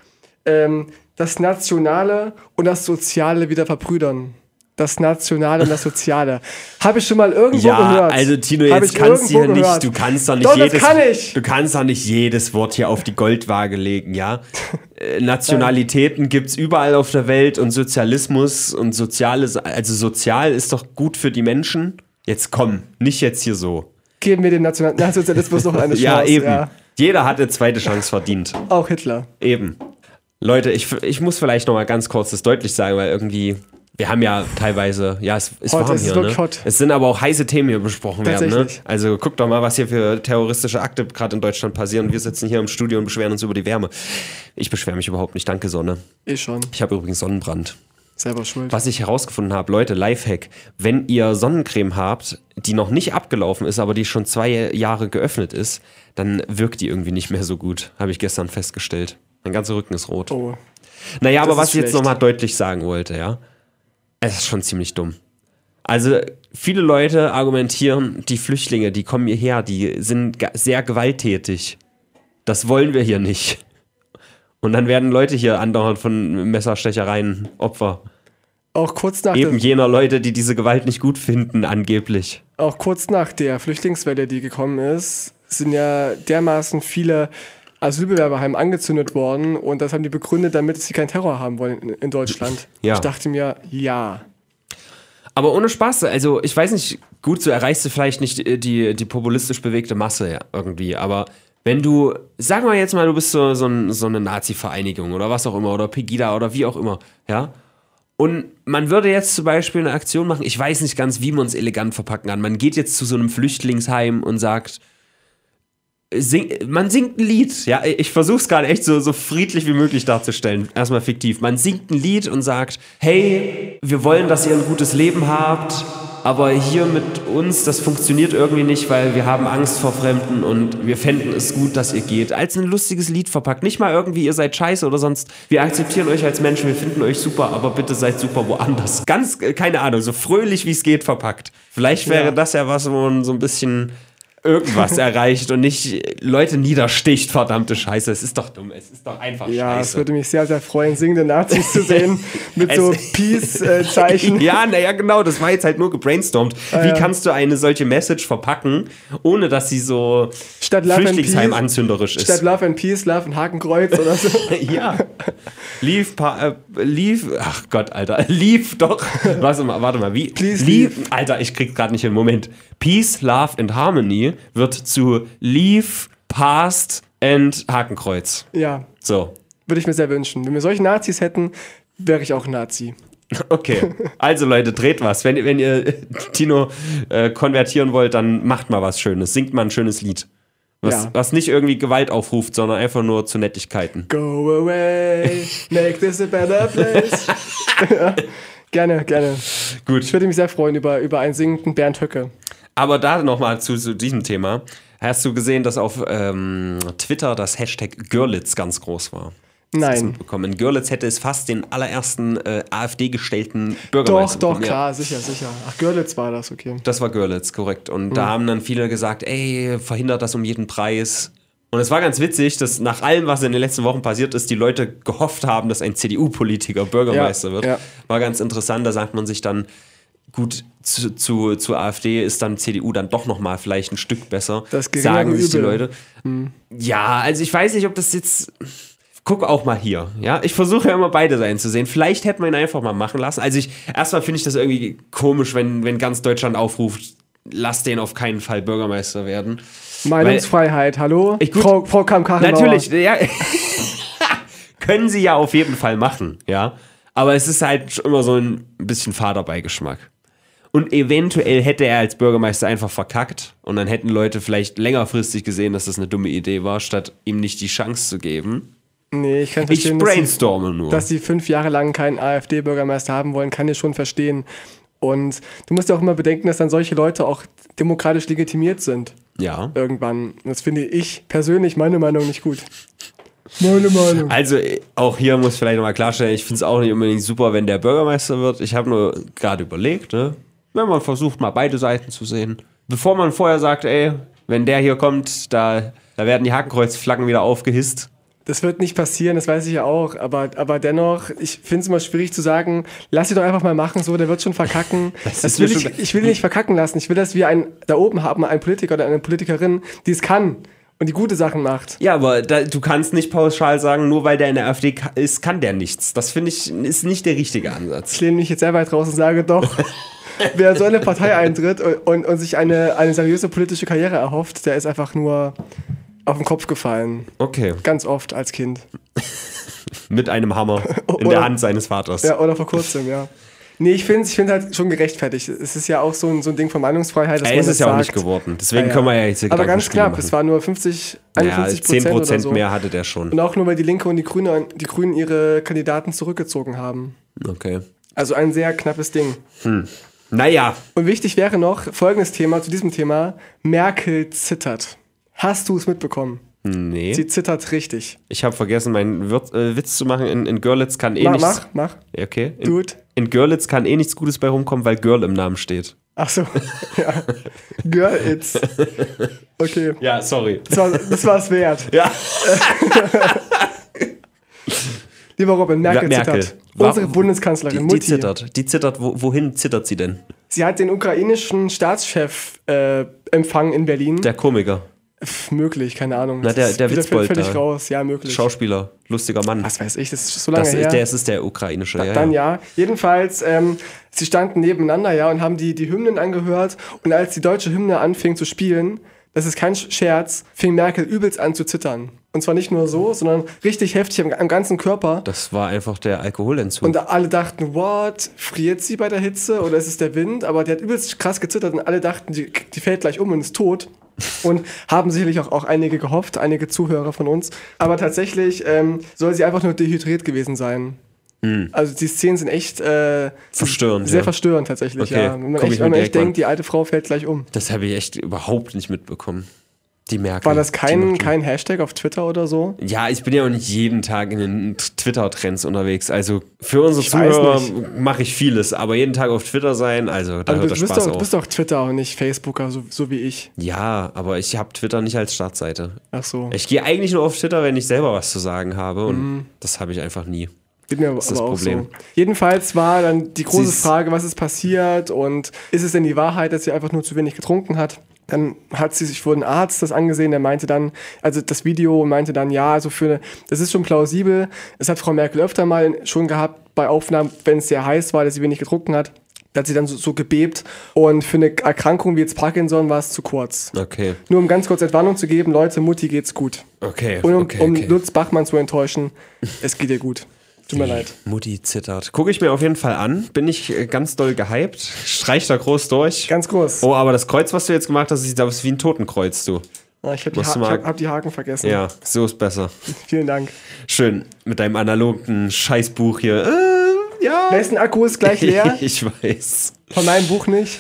ähm, das Nationale und das Soziale wieder verbrüdern. Das Nationale und das Soziale. Habe ich schon mal irgendwo ja, gehört. also Tino, jetzt kannst du nicht, du kannst doch nicht Doch, jedes, kann du kannst doch nicht jedes Wort hier auf die Goldwaage legen, ja? Äh, Nationalitäten gibt's überall auf der Welt und Sozialismus und soziales, also sozial ist doch gut für die Menschen. Jetzt komm, nicht jetzt hier so. Geben wir dem Nationalsozialismus noch eine Chance. Ja, eben. Jeder hat eine zweite Chance verdient. Auch Hitler. Eben. Leute, ich, ich muss vielleicht noch mal ganz kurz das deutlich sagen, weil irgendwie, wir haben ja teilweise, ja, es ist Hot, warm ist hier, ne? hot. Es sind aber auch heiße Themen hier besprochen werden, ne? Also guckt doch mal, was hier für terroristische Akte gerade in Deutschland passieren. Wir sitzen hier im Studio und beschweren uns über die Wärme. Ich beschwere mich überhaupt nicht, danke Sonne. Eh schon. Ich habe übrigens Sonnenbrand. Selber schuld. Was ich herausgefunden habe, Leute, Lifehack, wenn ihr Sonnencreme habt, die noch nicht abgelaufen ist, aber die schon zwei Jahre geöffnet ist, dann wirkt die irgendwie nicht mehr so gut. Habe ich gestern festgestellt. Mein ganzer Rücken ist rot. Oh. Naja, aber Das was ist ich jetzt nochmal deutlich sagen wollte, ja. Es ist schon ziemlich dumm. Also, viele Leute argumentieren, die Flüchtlinge, die kommen hierher, die sind sehr gewalttätig. Das wollen wir hier nicht. Und dann werden Leute hier andauernd von Messerstechereien Opfer. Auch kurz nach Eben jener Leute, die diese Gewalt nicht gut finden, angeblich. auch kurz nach der Flüchtlingswelle, die gekommen ist, sind ja dermaßen viele Asylbewerberheime angezündet worden und das haben die begründet, damit sie keinen Terror haben wollen in, in Deutschland. Ja. Ich dachte mir, ja. Aber ohne Spaß, also ich weiß nicht, gut, so erreichst du vielleicht nicht äh, die, die populistisch bewegte Masse ja, irgendwie, aber wenn du, sagen wir jetzt mal, du bist so, so, ein, so eine Nazi-Vereinigung oder was auch immer, oder Pegida oder wie auch immer, ja, und man würde jetzt zum Beispiel eine Aktion machen, ich weiß nicht ganz, wie man es elegant verpacken kann. Man geht jetzt zu so einem Flüchtlingsheim und sagt, sing, man singt ein Lied. Ja, ich versuche es gerade echt so, so friedlich wie möglich darzustellen. Erstmal fiktiv. Man singt ein Lied und sagt, hey, wir wollen, dass ihr ein gutes Leben habt, aber hier mit uns, das funktioniert irgendwie nicht, weil wir haben Angst vor Fremden und wir fänden es gut, dass ihr geht. Als ein lustiges Lied verpackt. Nicht mal irgendwie, ihr seid scheiße oder sonst. Wir akzeptieren euch als Menschen, wir finden euch super, aber bitte seid super woanders. Ganz, äh, keine Ahnung, so fröhlich wie es geht verpackt. Vielleicht wäre Ja. das ja was, wo man so ein bisschen irgendwas erreicht und nicht Leute niedersticht, verdammte Scheiße. Es ist doch dumm, es ist doch einfach Ja, es scheiße. würde mich sehr, sehr freuen, singende Nazis zu sehen mit so Es- Peace-Zeichen. ja, naja, genau, das war jetzt halt nur gebrainstormt. Wie Ah, ja. kannst du eine solche Message verpacken, ohne dass sie so Statt Love and Flüchtlingsheim Peace- anzünderisch ist? Statt Love and Peace, Love and Hakenkreuz oder so. ja. Leave, pa leave, ach Gott, Alter, leave doch. Warte mal, warte mal, wie? Please leave, Alter, ich krieg's gerade nicht hin. Moment. Peace, Love and Harmony wird zu Leave, Past and Hakenkreuz. ja, So. würde ich mir sehr wünschen. Wenn wir solche Nazis hätten, wäre ich auch Nazi. Okay. Also Leute, dreht was. Wenn, wenn ihr Tino äh, konvertieren wollt, dann macht mal was Schönes. Singt mal ein schönes Lied. Was, Ja. was nicht irgendwie Gewalt aufruft, sondern einfach nur zu Nettigkeiten. Go away, make this a better place. ja, gerne, gerne. Gut. Ich würde mich sehr freuen über, über einen singenden Bernd Höcke. Aber da nochmal zu, zu diesem Thema. Hast du gesehen, dass auf ähm, Twitter das Hashtag Görlitz ganz groß war? Nein. Bekommen. In Görlitz hätte es fast den allerersten äh, AfD-gestellten Doch, Bürgermeister. doch, bekommen. Ja. klar, sicher, sicher. Ach, Görlitz war das, okay. Das war Görlitz, korrekt. Und Mhm. da haben dann viele gesagt, ey, verhindert das um jeden Preis. Und es war ganz witzig, dass nach allem, was in den letzten Wochen passiert ist, die Leute gehofft haben, dass ein CDU-Politiker Bürgermeister Ja, wird. ja. War ganz interessant, da sagt man sich dann, gut, zu, zu, zu AfD ist dann CDU dann doch nochmal vielleicht ein Stück besser. Das sagen sich die Übel. Leute. Ja, also ich weiß nicht, ob das jetzt. Guck auch mal hier, ja. Ich versuche ja immer beide Seiten zu sehen. Vielleicht hätte man ihn einfach mal machen lassen. Also ich, erstmal finde ich das irgendwie komisch, wenn, wenn ganz Deutschland aufruft, lass den auf keinen Fall Bürgermeister werden. Meinungsfreiheit, hallo? Ich- gut. Frau, Frau Kamm-Kachenbauer. Natürlich, ja. können sie ja auf jeden Fall machen, ja. Aber es ist halt schon immer so ein bisschen Vaterbeigeschmack. Und eventuell hätte er als Bürgermeister einfach verkackt und dann hätten Leute vielleicht längerfristig gesehen, dass das eine dumme Idee war, statt ihm nicht die Chance zu geben. Nee, ich kann Ich verstehen, dass sie, brainstorme nur. dass sie fünf Jahre lang keinen AfD-Bürgermeister haben wollen, kann ich schon verstehen. Und du musst ja auch immer bedenken, dass dann solche Leute auch demokratisch legitimiert sind. ja. Irgendwann. Das finde ich persönlich, meine Meinung, nicht gut. Meine Meinung. Also auch hier muss ich vielleicht nochmal klarstellen, ich finde es auch nicht unbedingt super, wenn der Bürgermeister wird. Ich habe nur gerade überlegt, ne? wenn man versucht, mal beide Seiten zu sehen. Bevor man vorher sagt, ey, wenn der hier kommt, da, da werden die Hakenkreuzflaggen wieder aufgehisst. Das wird nicht passieren, das weiß ich ja auch. Aber, aber dennoch, ich finde es immer schwierig zu sagen, lass ihn doch einfach mal machen, so, der wird schon verkacken. Das Das, will ich, ich will ihn nicht verkacken lassen. Ich will, dass wir einen da oben haben, einen Politiker oder eine Politikerin, die es kann und die gute Sachen macht. Ja, aber da, du kannst nicht pauschal sagen, nur weil der in der AfD ist, kann der nichts. Das finde ich, ist nicht der richtige Ansatz. Ich lehne mich jetzt sehr weit raus und sage doch, wer in so eine Partei eintritt und, und, und sich eine, eine seriöse politische Karriere erhofft, der ist einfach nur auf den Kopf gefallen. Okay. Ganz oft als Kind. Mit einem Hammer in Oder- der Hand seines Vaters. Ja, oder vor kurzem, ja. Nee, ich finde es ich find halt schon gerechtfertigt. Es ist ja auch so ein, so ein Ding von Meinungsfreiheit, dass Er man ist es ja auch sagt. nicht geworden. Deswegen Ja, ja. können wir ja jetzt hier Aber ganz knapp, machen. es war nur 50, Ja, 51 10 Prozent oder Prozent so. mehr hatte der schon. Und auch nur, weil die Linke und die Grüne, die Grünen ihre Kandidaten zurückgezogen haben. Okay. Also ein sehr knappes Ding. Naja, Und wichtig wäre noch folgendes Thema zu diesem Thema: Merkel zittert. Hast du es mitbekommen? Nee. Sie zittert richtig. Ich habe vergessen, meinen Wirt, äh, Witz zu machen. In, in Görlitz kann eh Mach, nichts. mach, mach. Okay. In, it. in Görlitz kann eh nichts Gutes bei rumkommen, weil Girl im Namen steht. Ach so. ja. Girl, it's. Okay. Ja, sorry. Das war das war's wert. Ja. Lieber Robin, Merkel, Merkel. zittert. Warum- Unsere Bundeskanzlerin, Die, Mutti. die zittert. Die zittert. Wo, wohin zittert sie denn? Sie hat den ukrainischen Staatschef äh, empfangen in Berlin. Der Komiker, Pff, möglich, keine Ahnung. Na, der- Das der Witzbold völlig raus. Ja, möglich. Schauspieler, lustiger Mann. Was weiß ich, das ist so lange Das her. ist, der, es ist der ukrainische. Ja, Dann ja. ja. Jedenfalls, ähm, sie standen nebeneinander, ja, und haben die, die Hymnen angehört. Und als die deutsche Hymne anfing zu spielen, das ist kein Scherz, fing Merkel übelst an zu zittern. Und zwar nicht nur so, sondern richtig heftig am, am ganzen Körper. Das war einfach der Alkoholentzug. Und alle dachten, what? Friert sie bei der Hitze oder ist es der Wind? Aber die hat übelst krass gezittert und alle dachten, die, die fällt gleich um und ist tot. Und haben sicherlich auch, auch einige gehofft, einige Zuhörer von uns. Aber tatsächlich ähm, soll sie einfach nur dehydriert gewesen sein. Also die Szenen sind echt äh, Verstörend, sehr ja. verstörend tatsächlich. Okay, Ja. Wenn man komm ich echt, wenn man echt denkt, die alte Frau fällt gleich um. das habe ich echt überhaupt nicht mitbekommen. Die Merkel. War das kein, kein Hashtag auf Twitter oder so? Ja, ich bin ja auch nicht jeden Tag in den Twitter-Trends unterwegs. Also für unsere Ich Zuhörer mache ich vieles, aber jeden Tag auf Twitter sein, also da Also hört du der bist Spaß doch, du auf. bist doch Twitter und nicht Facebooker, so, so wie ich. Ja, aber ich habe Twitter nicht als Startseite. Ach so. Ich gehe eigentlich nur auf Twitter, wenn ich selber was zu sagen habe und Mhm. das habe ich einfach nie. Geht mir aber ist das auch Problem. so. Jedenfalls war dann die große Frage, was ist passiert und ist es denn die Wahrheit, dass sie einfach nur zu wenig getrunken hat? Dann hat sie sich wohl ein Arzt das angesehen, der meinte dann, also das Video meinte dann, ja, also für, das ist schon plausibel. Das hat Frau Merkel öfter mal schon gehabt bei Aufnahmen, wenn es sehr heiß war, dass sie wenig getrunken hat. Da hat sie dann so, so gebebt und für eine Erkrankung wie jetzt Parkinson war es zu kurz. Okay, Nur um ganz kurz Entwarnung zu geben, Leute, Mutti geht's gut. okay, Und um, okay, um okay. Lutz Bachmann zu enttäuschen, es geht ihr gut. Tut mir leid. Mutti zittert. Gucke ich mir auf jeden Fall an. Bin ich äh, ganz doll gehypt. Streich da groß durch. Ganz groß. Oh, aber das Kreuz, was du jetzt gemacht hast, sieht aus wie ein Totenkreuz, du. Ah, ich habe die, ha hab, hab die Haken vergessen. Ja, so ist besser. Vielen Dank. Schön. Mit deinem analogen Scheißbuch hier. Äh, ja. Wessen Akku ist gleich leer? ich weiß. Von meinem Buch nicht.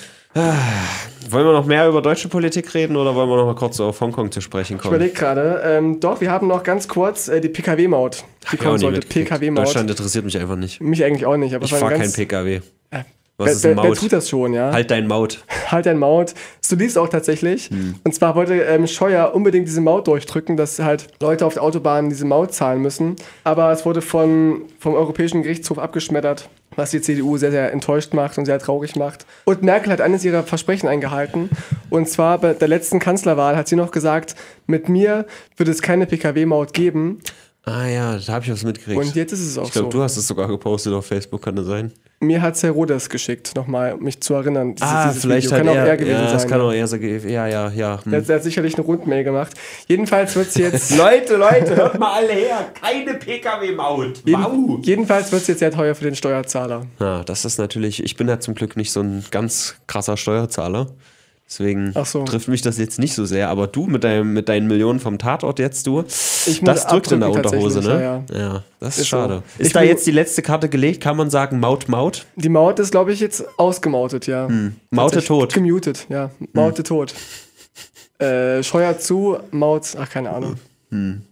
Wollen wir noch mehr über deutsche Politik reden oder wollen wir noch mal kurz auf Hongkong zu sprechen Ich kommen? überlege gerade. Ähm, doch, wir haben noch ganz kurz äh, die PKW-Maut. Die ich kommen sollte. PKW-Maut. Deutschland interessiert mich einfach nicht. Mich eigentlich auch nicht. Aber Ich fahre ein kein PKW. Äh, Was wer, ist ein wer, wer Maut? tut das schon, ja? Halt dein Maut. halt dein Maut. So lief es auch tatsächlich. Hm. Und zwar wollte ähm, Scheuer unbedingt diese Maut durchdrücken, dass halt Leute auf der Autobahn diese Maut zahlen müssen. Aber es wurde von, vom Europäischen Gerichtshof abgeschmettert, was die CDU sehr, sehr enttäuscht macht und sehr traurig macht. Und Merkel hat eines ihrer Versprechen eingehalten. Und zwar bei der letzten Kanzlerwahl hat sie noch gesagt, mit mir wird es keine Pkw-Maut geben. Ah ja, da habe ich was mitgekriegt. Und jetzt ist es auch ich glaube, so. du hast es sogar gepostet auf Facebook, kann das sein? Mir hat Herr Rodes geschickt, nochmal, um mich zu erinnern. Dieses, ah, dieses vielleicht Video. hat Kann er, auch er gewesen ja, das sein. kann auch er ge- ja, ja, ja. Hm. Der, der hat sicherlich eine Rundmail gemacht. Jedenfalls wird sie jetzt. Leute, Leute, hört mal alle her. Keine PKW-Maut. jeden, jedenfalls wird es jetzt sehr teuer für den Steuerzahler. Ja, das ist natürlich, ich bin ja zum Glück nicht so ein ganz krasser Steuerzahler. Deswegen so. trifft mich das jetzt nicht so sehr. Aber du mit, deinem, mit deinen Millionen vom Tatort jetzt, du, das drückt in der Unterhose, ne? tatsächlich, ja, das ist, Ist so. schade. Ist Ich da jetzt die letzte Karte gelegt? Kann man sagen, Maut, Maut? Die Maut ist, glaube ich, jetzt ausgemautet, ja. Hm. Maute tot. Gemutet, ja. Maute tot. Äh, Scheuer zu, Maut, ach, keine Ahnung.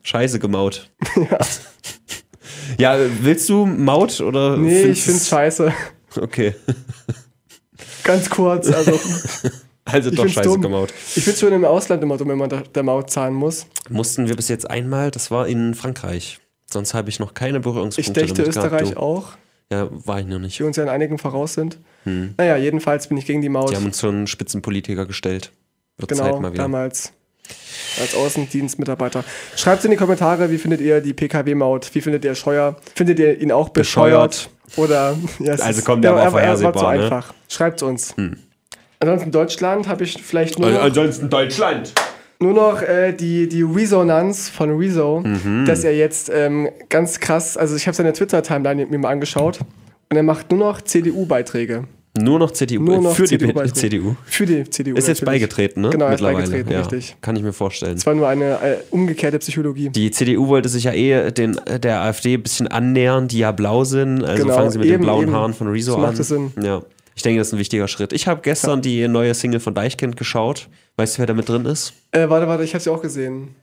Scheiße gemaut. ja. willst du Maut oder? Nee, ich find's es- scheiße. Okay. Ganz kurz, also Also Ich doch scheiße dumm. gemacht. ich find's schon im Ausland immer dumm, wenn man da, der Maut zahlen muss. Mussten wir bis jetzt einmal, das war in Frankreich. Sonst habe ich noch keine Ich Berührungspunkte damit gehabt, Österreich du. auch, Ja, war ich noch nicht. die uns ja in einigen voraus sind. Naja, jedenfalls bin ich gegen die Maut. Hm. Die haben uns schon Spitzenpolitiker gestellt. Wird Genau, Zeit mal wieder. damals als Außendienstmitarbeiter. Schreibt in die Kommentare, wie findet ihr die PKW-Maut? Wie findet ihr Scheuer? Findet ihr ihn auch bescheuert? Oder ja, es Also kommt der ja, aber er war zu vorhersehbar, ne? einfach. Schreift's uns. Ansonsten Deutschland habe ich vielleicht nur Äh, noch, ansonsten Deutschland. nur noch äh, die, die Resonanz von Rezo, Mhm. dass er jetzt ähm, ganz krass, also ich habe seine Twitter-Timeline mir mal angeschaut und er macht nur noch CDU-Beiträge. Nur noch CDU. Nur noch für die CDU-Beiträge. CDU. Für die CDU. Ist jetzt natürlich. beigetreten, ne? Genau, er ist Mittlerweile. beigetreten, ja. richtig. Kann ich mir vorstellen. Es war nur eine äh, umgekehrte Psychologie. Die CDU wollte sich ja eh den, der AfD ein bisschen annähern, die ja blau sind. Also Genau, fangen sie mit eben, den blauen eben. Haaren von Rezo So an. macht Sinn. Ja. Ich denke, das ist ein wichtiger Schritt. Ich habe gestern die neue Single von Deichkind geschaut. Weißt du, wer da mit drin ist? Äh, warte, warte, ich habe sie auch gesehen.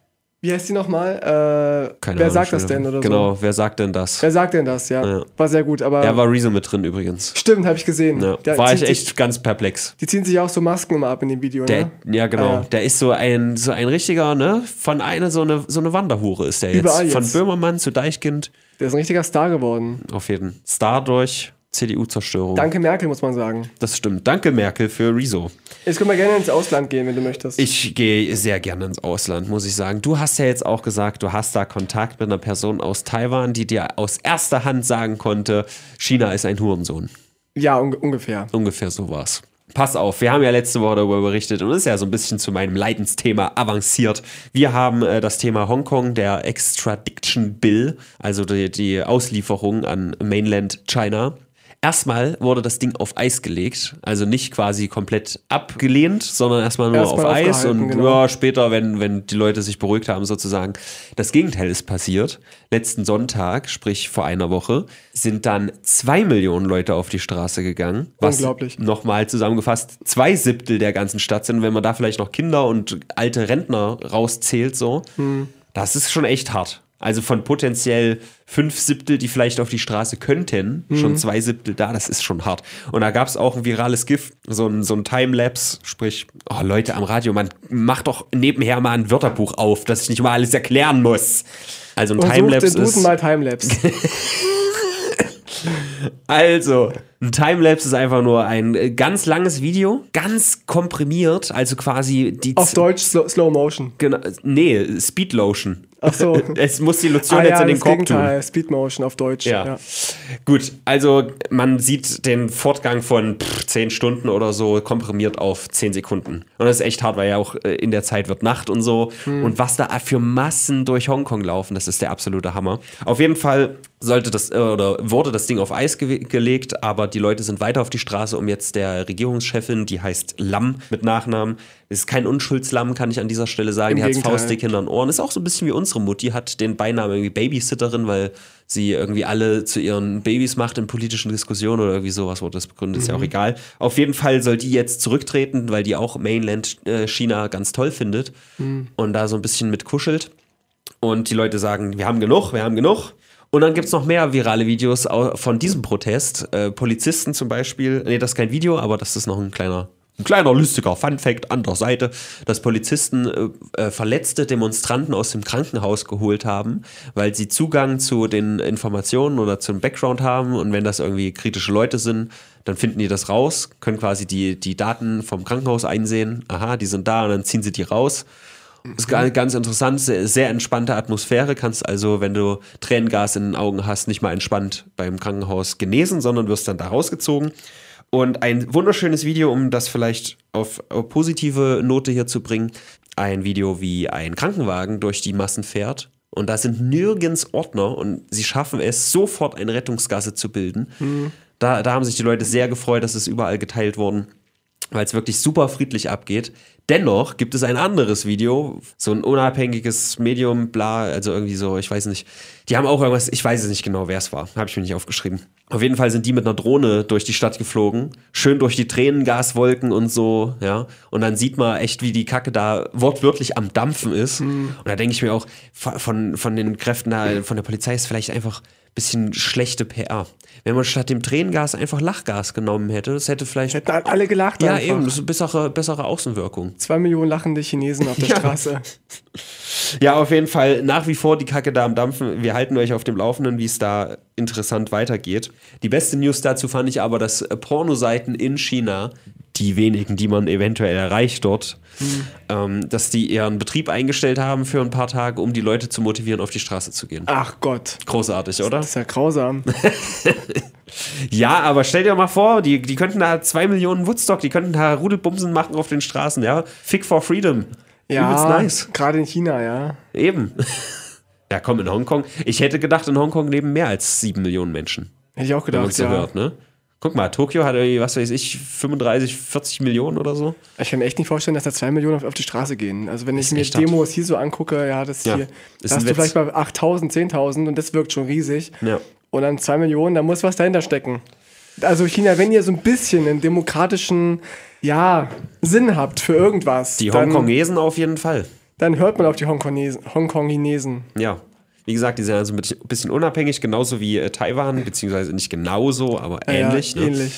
Wie heißt die nochmal? Äh, Keine wer Ahnung, sagt das denn oder Genau, so? wer sagt denn das? Wer sagt denn das? Ja, Ja. war sehr gut, aber Ja, war Rezo mit drin übrigens. stimmt, habe ich gesehen. Ja, Der war ich sich- echt ganz perplex. Die ziehen sich auch so Masken immer ab in dem Video, Der, ne? ja, genau. Ah, ja. Der ist so ein, so ein richtiger, ne? Von einer, so eine, so eine Wanderhure ist der jetzt. Überall Von jetzt. Böhmermann zu Deichkind. Der ist ein richtiger Star geworden. Auf jeden Star durch CDU-Zerstörung. Danke Merkel, muss man sagen. Das stimmt. Danke, Merkel, für Rezo. Jetzt können wir gerne ins Ausland gehen, wenn du möchtest. Ich gehe sehr gerne ins Ausland, muss ich sagen. Du hast ja jetzt auch gesagt, du hast da Kontakt mit einer Person aus Taiwan, die dir aus erster Hand sagen konnte, China ist ein Hurensohn. ja, un ungefähr. Ungefähr so war's. Pass auf, wir haben ja letzte Woche darüber berichtet und es ist ja so ein bisschen zu meinem Leidensthema avanciert. Wir haben äh, das Thema Hongkong, der Extradiction Bill, also die, die Auslieferung an Mainland China. Erstmal wurde das Ding auf Eis gelegt, also nicht quasi komplett abgelehnt, sondern erstmal nur Erstmal auf Eis und genau. ja, später, wenn, wenn die Leute sich beruhigt haben, sozusagen. Das Gegenteil ist passiert. Letzten Sonntag, sprich vor einer Woche, sind dann zwei Millionen Leute auf die Straße gegangen. Was Unglaublich. nochmal zusammengefasst zwei Siebtel der ganzen Stadt sind. Wenn man da vielleicht noch Kinder und alte Rentner rauszählt, so, Hm. das ist schon echt hart. Also von potenziell fünf Siebtel, die vielleicht auf die Straße könnten, Hm. schon zwei Siebtel da, das ist schon hart. Und da gab es auch ein virales GIF, so ein, so ein Timelapse, sprich, oh Leute am Radio, man macht doch nebenher mal ein Wörterbuch auf, dass ich nicht mal alles erklären muss. Also ein Und sucht Timelapse den Duden ist. mal Timelapse. Also, ein Timelapse ist einfach nur ein äh, ganz langes Video, ganz komprimiert, also quasi die. Auf Deutsch Slow, Slow Motion. Genau, nee, Speed Lotion. Ach so. Es muss die Lotion Ah jetzt ja, in den Korb tun. Speed Motion auf Deutsch. Ja. Ja. Gut, also man sieht den Fortgang von pff, 10 Stunden oder so komprimiert auf 10 Sekunden. Und das ist echt hart, weil ja auch äh, in der Zeit wird Nacht und so. Hm. Und was da für Massen durch Hongkong laufen, das ist der absolute Hammer. Auf jeden Fall sollte das äh, oder wurde das Ding auf Eis ge gelegt, aber die Leute sind weiter auf die Straße, um jetzt der Regierungschefin, die heißt Lamm mit Nachnamen, ist kein Unschuldslamm, kann ich an dieser Stelle sagen. Im die hat faustdick hinter den Ohren. Ist auch so ein bisschen wie unsere Mutti, hat den Beinamen irgendwie Babysitterin, weil sie irgendwie alle zu ihren Babys macht in politischen Diskussionen oder irgendwie sowas wurde das begründet, ist ja auch egal. Auf jeden Fall soll die jetzt zurücktreten, weil die auch Mainland äh, China ganz toll findet und da so ein bisschen mit kuschelt. Und die Leute sagen, wir haben genug, wir haben genug. Und dann gibt es noch mehr virale Videos von diesem Protest. Äh, Polizisten zum Beispiel, nee, das ist kein Video, aber das ist noch ein kleiner, ein kleiner lustiger Funfact an der Seite, dass Polizisten äh, äh, verletzte Demonstranten aus dem Krankenhaus geholt haben, weil sie Zugang zu den Informationen oder zum Background haben. Und wenn das irgendwie kritische Leute sind, dann finden die das raus, können quasi die, die Daten vom Krankenhaus einsehen. Aha, die sind da und dann ziehen sie die raus. Ist ga- ganz interessant, sehr, sehr entspannte Atmosphäre. Kannst also, wenn du Tränengas in den Augen hast, nicht mal entspannt beim Krankenhaus genesen, sondern wirst dann da rausgezogen. Und ein wunderschönes Video, um das vielleicht auf, positive Note hier zu bringen. Ein Video, wie ein Krankenwagen durch die Massen fährt. Und da sind nirgends Ordner und sie schaffen es, sofort eine Rettungsgasse zu bilden. Da, da haben sich die Leute sehr gefreut, dass es überall geteilt worden weil es wirklich super friedlich abgeht. Dennoch gibt es ein anderes Video, so ein unabhängiges Medium, bla, also irgendwie so, ich weiß nicht. Die haben auch irgendwas, ich weiß es nicht genau, wer es war, habe ich mir nicht aufgeschrieben. Auf jeden Fall sind die mit einer Drohne durch die Stadt geflogen, schön durch die Tränengaswolken und so, ja. Und dann sieht man echt, wie die Kacke da wortwörtlich am Dampfen ist. Und da denke ich mir auch, von, von den Kräften da, von der Polizei ist vielleicht einfach ein bisschen schlechte PR. Wenn man statt dem Tränengas einfach Lachgas genommen hätte, das hätte vielleicht Hätten alle gelacht ja, einfach. eben, das ist eine bessere, bessere Außenwirkung. Zwei Millionen lachende Chinesen auf der Ja. Straße. Ja, auf jeden Fall nach wie vor die Kacke da am Dampfen. Wir halten euch auf dem Laufenden, wie es da interessant weitergeht. Die beste News dazu fand ich aber, dass Pornoseiten in China, die wenigen, die man eventuell erreicht dort, ähm, dass die ihren Betrieb eingestellt haben für ein paar Tage, um die Leute zu motivieren, auf die Straße zu gehen. Ach Gott, Großartig, oder? das ist ja grausam. Ja, aber stell dir mal vor, die, die könnten da zwei Millionen Woodstock, die könnten da Rudelbumsen machen auf den Straßen, ja. Fick for Freedom. Übelst Ja, nice. gerade in China, ja. Eben. Ja, komm, in Hongkong. Ich hätte gedacht, in Hongkong leben mehr als sieben Millionen Menschen. Hätte ich auch gedacht, es so ja. hört, ne? Guck mal, Tokio hat irgendwie, was weiß ich, 35, 40 Millionen oder so. Ich kann mir echt nicht vorstellen, dass da zwei Millionen auf, auf die Straße gehen. Also wenn ich Ist mir. Demos hier so angucke, ja, das Ja, hier, ist da hast du vielleicht mal 8000, 10.000 und das wirkt schon riesig. Ja. Und dann zwei Millionen, da muss was dahinter stecken. Also China, wenn ihr so ein bisschen einen demokratischen ja, Sinn habt für irgendwas, Die Hongkongesen auf jeden Fall. dann hört man auf die Hongkongesen. Hongkongesen. Ja. Wie gesagt, die sind also ein bisschen- unabhängig, genauso wie äh, Taiwan, beziehungsweise nicht genauso, aber ähnlich. Ja, ne? ähnlich.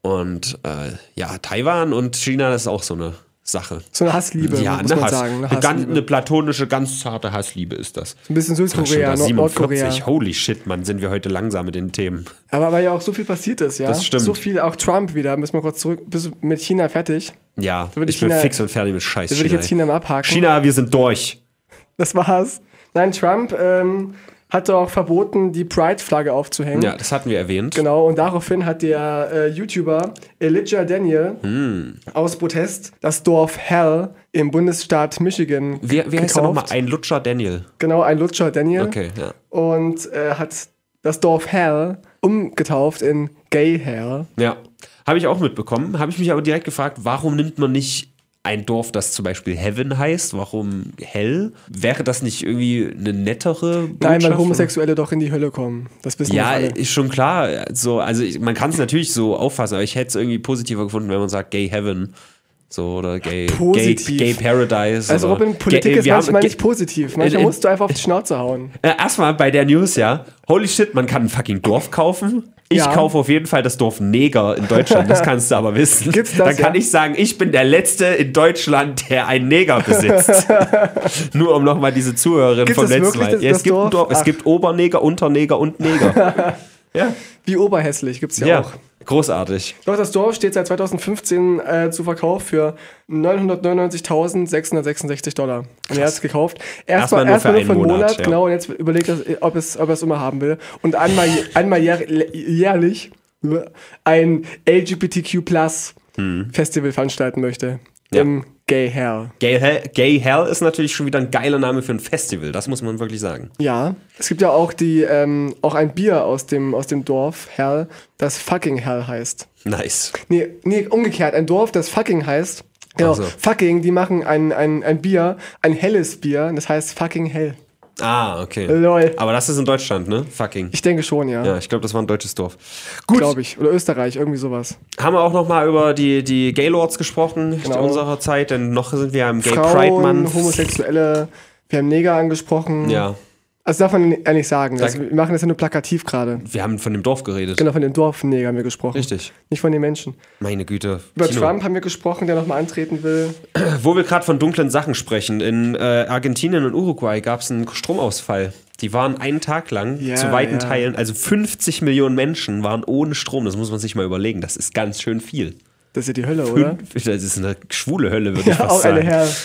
Und äh, ja, Taiwan und China, das ist auch so eine Sache. So eine Hassliebe, ja, muss eine, man Hass, sagen. Eine eine, ganz, eine platonische, ganz zarte Hassliebe ist das. ein bisschen Südkorea, Nord Nordkorea. 47. Holy shit, Mann, sind wir heute langsam mit den Themen. Aber weil ja auch so viel passiert ist, ja. Das stimmt. So viel, auch Trump wieder, müssen wir kurz zurück, bis mit China fertig. Ja, ich bin China- fix und fertig mit Scheiß Da würde ich jetzt China mal abhaken. China, wir sind durch. Das war's. Nein, Trump ähm, hat doch verboten, die Pride-Flagge aufzuhängen. Ja, das hatten wir erwähnt. Genau, und daraufhin hat der äh, YouTuber Elijah Daniel Hm. aus Protest das Dorf Hell im Bundesstaat Michigan Wie, wie heißt der gekauft. nochmal? Ein Lutscher Daniel. Genau, ein Lutscher Daniel. Okay, ja. Und äh, hat das Dorf Hell umgetauft in Gay Hell. Ja, habe ich auch mitbekommen. Habe ich mich aber direkt gefragt, warum nimmt man nicht ein Dorf, das zum Beispiel Heaven heißt? Warum Hell? Wäre das nicht irgendwie eine nettere Botschaft? Nein, weil Homosexuelle doch in die Hölle kommen. Das wissen Ja, wir alle. ist schon klar. So, also ich, man kann es natürlich so auffassen, aber ich hätte es irgendwie positiver gefunden, wenn man sagt Gay Heaven. So, oder Gay, Gay. Gay Paradise. Also Robin, Politik Gay, ist manchmal haben- nicht positiv. Manchmal in- musst du einfach auf die Schnauze hauen. Äh, Erstmal bei der News, ja. Holy shit, man kann ein fucking Dorf kaufen. Ich Ja. kaufe auf jeden Fall das Dorf Neger in Deutschland, das kannst du aber wissen. Gibt's das, Dann kann ja? ich sagen, ich bin der Letzte in Deutschland, der einen Neger besitzt. Nur um nochmal diese Zuhörerin Gibt's vom letzten Mal. das- Ja, das es gibt Dorf? Dorf, es gibt Oberneger, Unterneger und Neger. ja, Wie oberhässlich gibt's ja, ja. auch. Großartig. Doch, das Dorf steht seit 2015 äh, zu Verkauf für 999.666 Dollar. Und er hat es gekauft. Erstmal erst für nur einen für einen Monat, Monat, ja. genau. Und jetzt überlegt er, ob es, ob er es immer haben will. Und einmal, einmal jähr, jährlich ein LGBTQ Plus Hm. Festival veranstalten möchte. Ja. Im Gay Hell. Gay Hell, Gay Hell ist natürlich schon wieder ein geiler Name für ein Festival, das muss man wirklich sagen. Ja. Es gibt ja auch die, ähm, auch ein Bier aus dem, aus dem Dorf Hell, das fucking Hell heißt. Nice. Nee, nee, umgekehrt. Ein Dorf, das fucking heißt. Genau, Ach so. fucking, die machen ein, ein, ein Bier, ein helles Bier, das heißt fucking hell. Ah, okay. Lol. Aber das ist in Deutschland, ne? Fucking. Ich denke schon, ja. Ja, ich glaube, das war ein deutsches Dorf. Gut, Glaube ich. Oder Österreich, irgendwie sowas. haben wir auch noch mal über die, die Gaylords gesprochen Genau. unserer Zeit, denn noch sind wir im Gay Pride Frauen, Month. Homosexuelle, wir haben Neger angesprochen. Ja, Also darf man nicht sagen. Sag- Also wir machen das ja nur plakativ gerade. wir haben von dem Dorf geredet. Genau, von den Dorfneger haben wir gesprochen. Richtig. Nicht von den Menschen. Meine Güte. Über Tino. Trump haben wir gesprochen, der nochmal antreten will. Wo wir gerade von dunklen Sachen sprechen, in äh, Argentinien und Uruguay gab es einen Stromausfall. Die waren einen Tag lang Ja, zu weiten ja. Teilen, also 50 Millionen Menschen waren ohne Strom. Das muss man sich mal überlegen. Das ist ganz schön viel. Das ist ja die Hölle, oder? Das ist eine schwule Hölle, würde ich Ja, fast auch eine sagen. Hell.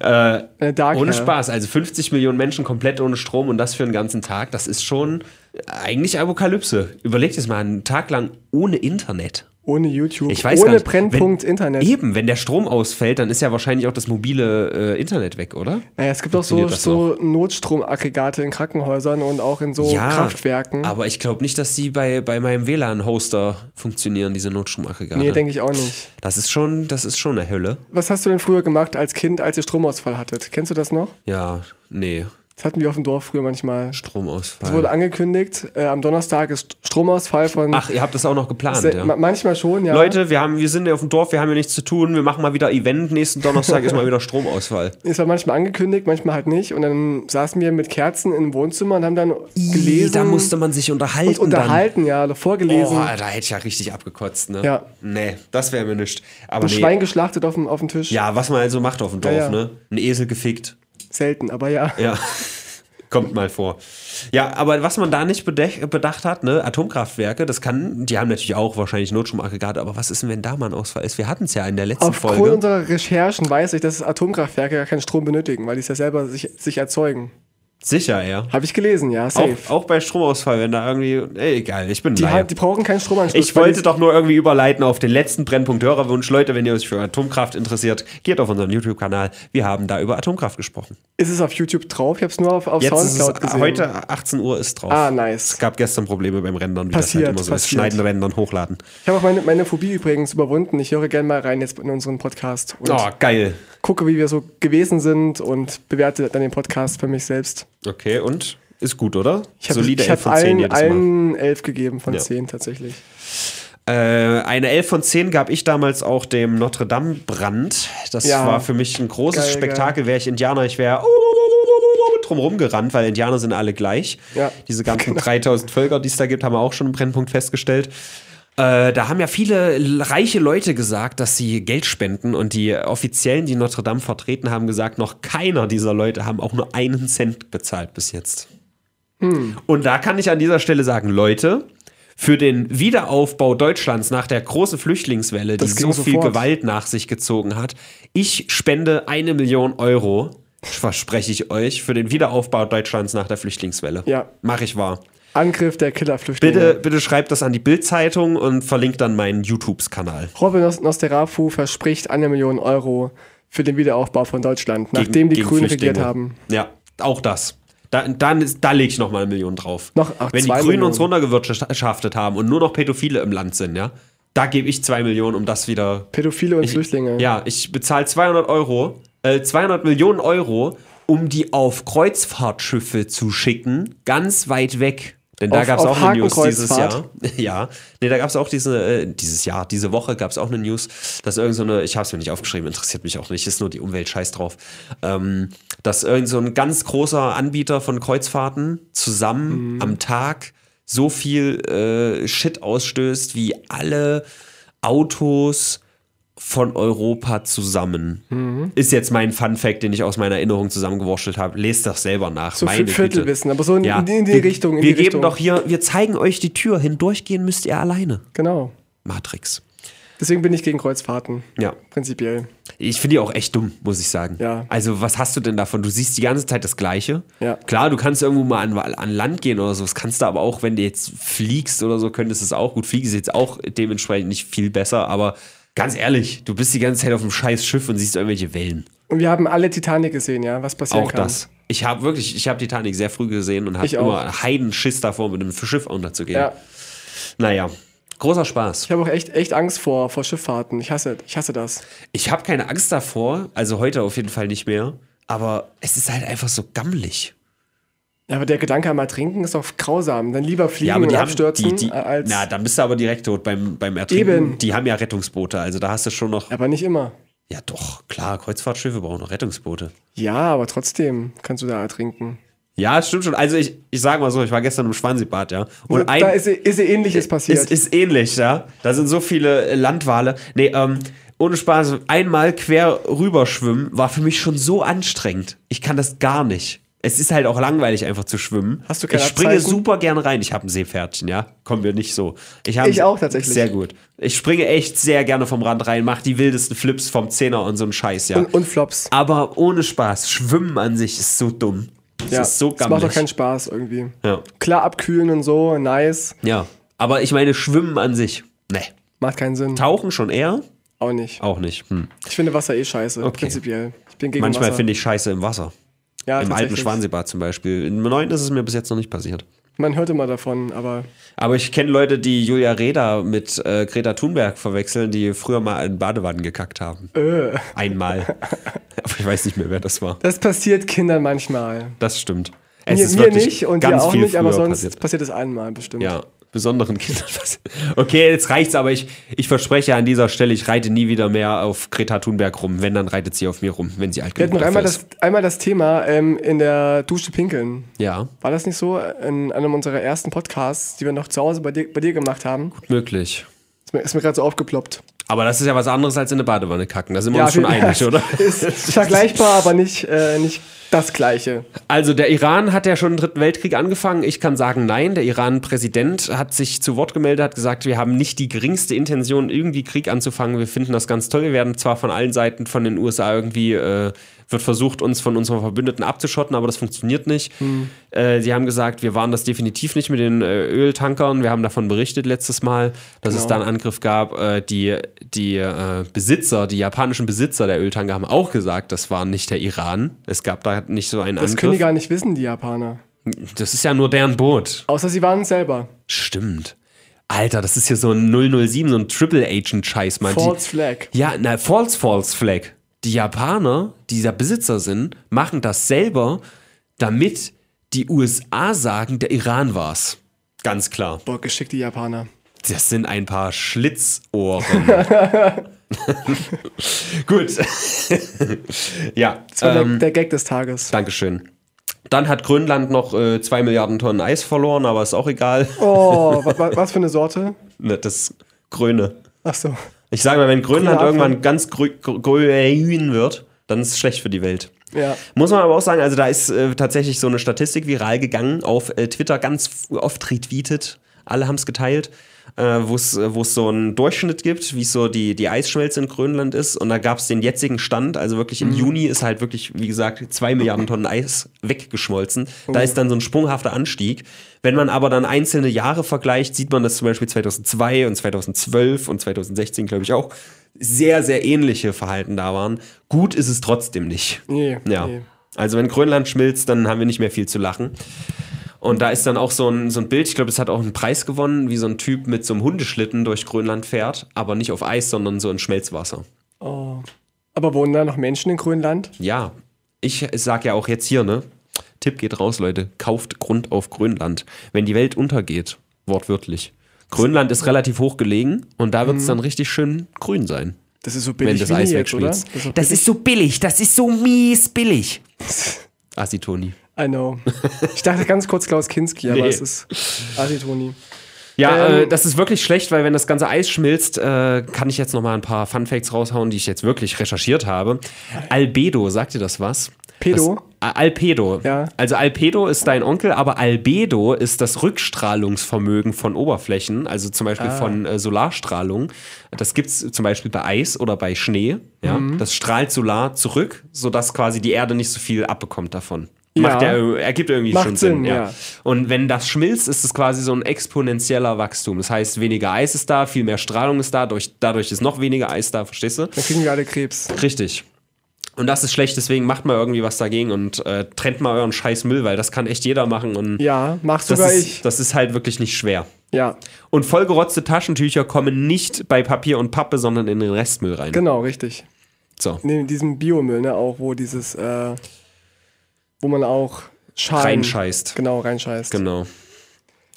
Äh, Eine Ohne. Spaß, also 50 Millionen Menschen komplett ohne Strom und das für einen ganzen Tag, das ist schon eigentlich Apokalypse. Überlegt es mal, einen Tag lang ohne Internet. Ohne YouTube. Ich weiß Ohne Brennpunkt wenn, Internet. Eben, wenn der Strom ausfällt, dann ist ja wahrscheinlich auch das mobile äh, Internet weg, oder? Naja, es gibt auch so, so Notstromaggregate in Krankenhäusern und auch in so Kraftwerken. Aber ich glaube nicht, dass die bei, bei meinem WLAN-Hoster funktionieren, diese Notstromaggregate. Nee, denke ich auch nicht. das ist schon, das ist schon eine Hölle. Was hast du denn früher gemacht als Kind, als ihr Stromausfall hattet? Kennst du das noch? Ja, nee, Das hatten wir auf dem Dorf früher manchmal. Stromausfall. Es wurde angekündigt, äh, am Donnerstag ist Stromausfall von. Ach, ihr habt das auch noch geplant, se- ja. ma- Manchmal schon, ja. Leute, wir, haben, wir sind ja auf dem Dorf, wir haben ja nichts zu tun, wir machen mal wieder Event, nächsten Donnerstag ist mal wieder Stromausfall. Es war manchmal angekündigt, manchmal halt nicht. Und dann saßen wir mit Kerzen im Wohnzimmer und haben dann gelesen da musste man sich unterhalten. und unterhalten, ja, oder Dann. vorgelesen. Oh, da hätte ich ja richtig abgekotzt, ne? Ja. Nee, das wäre mir nicht. Aber ein nee. Schwein geschlachtet auf dem, auf dem Tisch. Ja, was man also macht auf dem Dorf, Ja, ja. ne? Ein Esel gefickt. Selten, aber ja. Ja. Kommt mal vor. Ja, aber was man da nicht bedacht hat, ne, Atomkraftwerke, das kann, die haben natürlich auch wahrscheinlich Notstromaggregate, aber was ist denn, wenn da mal ein Ausfall ist? Wir hatten es ja in der letzten Aufgrund Folge. unserer Recherchen weiß ich, dass Atomkraftwerke gar keinen Strom benötigen, weil die es ja selber sich, sich erzeugen. Sicher, ja. Habe ich gelesen, ja, safe. Auch, auch bei Stromausfall, wenn da irgendwie. Ey, egal, ich bin die, haben- die brauchen keinen Stromanschluss. Ich wollte doch nur irgendwie überleiten auf den letzten Brennpunkt Hörerwunsch. Leute, wenn ihr euch für Atomkraft interessiert, geht auf unseren YouTube-Kanal. Wir haben da über Atomkraft gesprochen. Ist es auf YouTube drauf? Ich habe es nur auf, auf Jetzt ist Soundcloud es, gesehen. heute 18 Uhr ist drauf. Ah, Es nice. gab gestern Probleme beim Rendern, wie Passiert, das halt immer so ist. passiert. Schneiden, Rendern, hochladen. Ich habe auch meine, meine Phobie übrigens überwunden. Ich höre gerne mal rein jetzt in unseren Podcast und Oh, geil. gucke, wie wir so gewesen sind und bewerte dann den Podcast für mich selbst. Okay, und? Ist gut, oder? Ich habe Solide ich 11 hab von 10 allen, jedes Mal. allen elf gegeben von Ja. zehn tatsächlich. Äh, eine 11 von 10 gab ich damals auch dem Notre Dame Brand. Das Ja. war für mich ein großes Geil, Spektakel. Wäre ich Indianer, ich wäre drumherum gerannt, weil Indianer sind alle gleich. Ja. Diese ganzen 3000 Völker, die es da gibt, haben wir auch schon im Brennpunkt festgestellt. Äh, da haben ja viele reiche Leute gesagt, dass sie Geld spenden und die Offiziellen, die Notre Dame vertreten haben, gesagt, noch keiner dieser Leute haben auch nur einen Cent bezahlt bis jetzt. Und da kann ich an dieser Stelle sagen, Leute, für den Wiederaufbau Deutschlands nach der großen Flüchtlingswelle, die Das ging so viel sofort. Gewalt nach sich gezogen hat, ich spende eine Million Euro, verspreche ich euch, für den Wiederaufbau Deutschlands nach der Flüchtlingswelle. Ja. Mach ich wahr. Angriff der Killerflüchtlinge. Bitte, bitte schreibt das an die Bild-Zeitung und verlinkt dann meinen YouTube-Kanal. Robin Nos- Nosterafu verspricht eine Million Euro für den Wiederaufbau von Deutschland, nachdem die gegen Grünen regiert haben. Ja, auch das. Da, dann ist, da lege ich noch mal eine Million drauf. Noch- ach, Wenn die Grünen uns runtergewirtschaftet haben und nur noch Pädophile im Land sind, ja, da gebe ich zwei Millionen, um das wieder. Pädophile und Ich, Flüchtlinge. Ja, ich bezahle 200 Euro, äh, 200 Millionen Euro, um die auf Kreuzfahrtschiffe zu schicken, ganz weit weg. Denn da gab es auch eine News dieses Jahr. Ja, nee, da gab es auch diese, äh, dieses Jahr, diese Woche gab es auch eine News, dass irgend so eine, ich habe es mir nicht aufgeschrieben, interessiert mich auch nicht, ist nur die Umwelt, scheiß drauf, ähm, dass irgend so ein ganz großer Anbieter von Kreuzfahrten zusammen am Tag so viel äh, Shit ausstößt, wie alle Autos von Europa zusammen. Mhm. Ist jetzt mein Fun Fact, den ich aus meiner Erinnerung zusammengewurschtelt habe. Lest das selber nach. So meine. Viertelwissen, aber so in, in, die- in die wir, Richtung. In wir die geben Richtung. doch hier, wir zeigen euch die Tür. Hindurchgehen müsst ihr alleine. Genau. Matrix. Deswegen bin ich gegen Kreuzfahrten. Ja. Prinzipiell. Ich finde die auch echt dumm, muss ich sagen. Ja. Also, was hast du denn davon? Du siehst die ganze Zeit das Gleiche. Ja. Klar, du kannst irgendwo mal an, an Land gehen oder so. Das kannst du aber auch, wenn du jetzt fliegst oder so, könntest du es auch. Gut, fliegen ist jetzt auch dementsprechend nicht viel besser, aber ganz ehrlich, du bist die ganze Zeit auf einem scheiß Schiff und siehst irgendwelche Wellen. Und wir haben alle Titanic gesehen, ja, was passieren Auch kann. das. Ich habe wirklich, ich habe Titanic sehr früh gesehen und habe immer Heidenschiss davor, mit einem Schiff unterzugehen. Ja. Naja, großer Spaß. Ich habe auch echt, echt Angst vor, vor Schifffahrten. Ich hasse, ich hasse das. Ich habe keine Angst davor, also heute auf jeden Fall nicht mehr, aber es ist halt einfach so gammelig. Aber der Gedanke am Ertrinken ist doch grausam. Dann lieber fliegen Ja, aber und die haben abstürzen die, die, als. na, dann bist du aber direkt tot beim, beim Ertrinken. Eben. Die haben ja Rettungsboote, also da hast du schon noch. aber nicht immer. Ja, doch, klar, Kreuzfahrtschiffe brauchen noch Rettungsboote. Ja, aber trotzdem kannst du da ertrinken. Ja, stimmt schon. Also ich, ich sag mal so, ich war gestern im Schwansibad, ja. Und da ist, ist ähnliches passiert. Ist, ist ähnlich, ja. Da sind so viele äh, Landwale. Nee, ähm, ohne Spaß, einmal quer rüberschwimmen war für mich schon so anstrengend. Ich kann das gar nicht. Es ist halt auch langweilig, einfach zu schwimmen. Hast du keine Ich springe Abzeichen? super gerne rein. Ich habe ein Seepferdchen, ja. Kommen wir nicht so. Ich, Ich auch tatsächlich. Sehr gut. Ich springe echt sehr gerne vom Rand rein, mache die wildesten Flips vom Zehner und so einen Scheiß, ja. und, und Flops. Aber ohne Spaß. Schwimmen an sich ist so dumm. Das Ja, ist so das macht gammelig. doch keinen Spaß irgendwie. ja. Klar abkühlen und so, nice. ja. Aber ich meine, Schwimmen an sich, nee. Macht keinen Sinn. Tauchen schon eher? Auch nicht. Auch nicht. Hm. Ich finde Wasser eh scheiße, Okay. prinzipiell. Ich bin gegen Manchmal finde ich Scheiße im Wasser. Ja, Im alten. Schwansibad zum Beispiel. Im neuen ist es mir bis jetzt noch nicht passiert. Man hört immer davon, aber Aber ich kenne Leute, die Julia Reda mit äh, Greta Thunberg verwechseln, die früher mal in Badewannen gekackt haben. äh, Einmal. Aber ich weiß nicht mehr, wer das war. das passiert Kindern manchmal. Das stimmt. Es Mir, ist mir nicht und ganz dir auch nicht, aber sonst passiert. passiert es einmal bestimmt. Ja, besonderen Kindern. Okay, jetzt reicht's, aber ich, ich verspreche an dieser Stelle, ich reite nie wieder mehr auf Greta Thunberg rum. Wenn, dann reitet sie auf mir rum, wenn sie alt Wir hatten genug noch einmal das, einmal das Thema ähm, in der Dusche pinkeln. ist. Ja, War das nicht so in einem unserer ersten Podcasts, die wir noch zu Hause bei dir, bei dir gemacht haben? möglich. Ist mir, ist mir gerade so aufgeploppt. Aber das ist ja was anderes als in eine Badewanne kacken. Da sind wir uns schon einig, oder? Ist vergleichbar, aber nicht, äh, nicht das Gleiche. Also der Iran hat ja schon den Dritten Weltkrieg angefangen. Ich kann sagen, nein. Der Iran-Präsident hat sich zu Wort gemeldet, hat gesagt, wir haben nicht die geringste Intention, irgendwie Krieg anzufangen. Wir finden das ganz toll. Wir werden zwar von allen Seiten von den USA irgendwie, äh, wird versucht, uns von unseren Verbündeten abzuschotten, aber das funktioniert nicht. Äh, sie haben gesagt, wir waren das definitiv nicht mit den äh, Öltankern. Wir haben davon berichtet letztes Mal, dass es Genau. da einen Angriff gab. Äh, die die äh, Besitzer, die japanischen Besitzer der Öltanker haben auch gesagt, das war nicht der Iran. Es gab da nicht so einen Das Angriff. können die gar nicht wissen, die Japaner. Das ist ja nur deren Boot. Außer sie waren es selber. Stimmt. Alter, das ist hier so ein 007, so ein Triple Agent Scheiß, man. False Flag. Ja, na, False False Flag. Die Japaner, die da Besitzer sind, machen das selber, damit die USA sagen, der Iran war's. Ganz klar. Boah, geschickt die Japaner. Das sind ein paar Schlitzohren. Gut. ja. Das war ähm, der, der Gag des Tages. Dankeschön. Dann hat Grönland noch äh, zwei Milliarden Tonnen Eis verloren, aber ist auch egal. Oh, wa, wa, was für eine Sorte? Ne, das Grüne. Ach so. Ich sage mal, wenn Grönland Grüner irgendwann ganz grü- grü- grün wird, dann ist es schlecht für die Welt. Ja. Muss man aber auch sagen, also da ist äh, tatsächlich so eine Statistik viral gegangen, auf äh, Twitter ganz oft retweetet. Alle haben es geteilt, äh, wo es äh, so einen Durchschnitt gibt, wie so die, die Eisschmelze in Grönland ist. Und da gab es den jetzigen Stand, also wirklich im Juni ist halt wirklich, wie gesagt, zwei Milliarden Tonnen Eis weggeschmolzen. Da ist dann so ein sprunghafter Anstieg. Wenn man aber dann einzelne Jahre vergleicht, sieht man, dass zum Beispiel 2002 und 2012 und 2016, glaube ich, auch sehr, sehr ähnliche Verhalten da waren. Gut ist es trotzdem nicht. Nee, Ja. nee. Also wenn Grönland schmilzt, dann haben wir nicht mehr viel zu lachen. Und da ist dann auch so ein, so ein Bild, ich glaube, es hat auch einen Preis gewonnen, wie so ein Typ mit so einem Hundeschlitten durch Grönland fährt, aber nicht auf Eis, sondern so in Schmelzwasser. Oh. Aber wohnen da noch Menschen in Grönland? Ja, ich sag ja auch jetzt hier, ne? Tipp geht raus, Leute. Kauft Grund auf Grönland. Wenn die Welt untergeht, wortwörtlich. Grönland ist relativ hoch gelegen und da wird es dann richtig schön grün sein, Das ist so wenn billig das wie Eis jetzt, oder? wegschmilzt. Das ist, Das ist so billig, das ist so mies billig. Assi Toni. I know. Ich dachte ganz kurz Klaus Kinski, aber Nee. es ist Asitoni. Ja, Ähm, äh, das ist wirklich schlecht, weil wenn das ganze Eis schmilzt, äh, kann ich jetzt noch mal ein paar Fun Facts raushauen, die ich jetzt wirklich recherchiert habe. Albedo, sagt dir das was? Pedo? Das, äh, Alpedo. Ja. Also Alpedo ist dein Onkel, aber Albedo ist das Rückstrahlungsvermögen von Oberflächen, also zum Beispiel Ah. von äh, Solarstrahlung. Das gibt es zum Beispiel bei Eis oder bei Schnee. Ja? Mhm. Das strahlt Solar zurück, sodass quasi die Erde nicht so viel abbekommt davon. Ja. Macht ja, ergibt irgendwie Macht schon Sinn. Sinn, ja. ja. Und wenn das schmilzt, ist es quasi so ein exponentieller Wachstum. Das heißt, weniger Eis ist da, viel mehr Strahlung ist da, durch, dadurch ist noch weniger Eis da, verstehst du? Dann kriegen wir alle Krebs. Richtig. Und das ist schlecht, deswegen macht mal irgendwie was dagegen und äh, trennt mal euren scheiß Müll, weil das kann echt jeder machen und Ja, das, sogar ist, ich. das ist halt wirklich nicht schwer. Ja, Und vollgerotzte Taschentücher kommen nicht bei Papier und Pappe, sondern in den Restmüll rein. genau, richtig. So. Neben diesem Biomüll, ne, auch wo dieses, äh, wo man auch Schalen Reinscheißt. Genau, reinscheißt. Genau.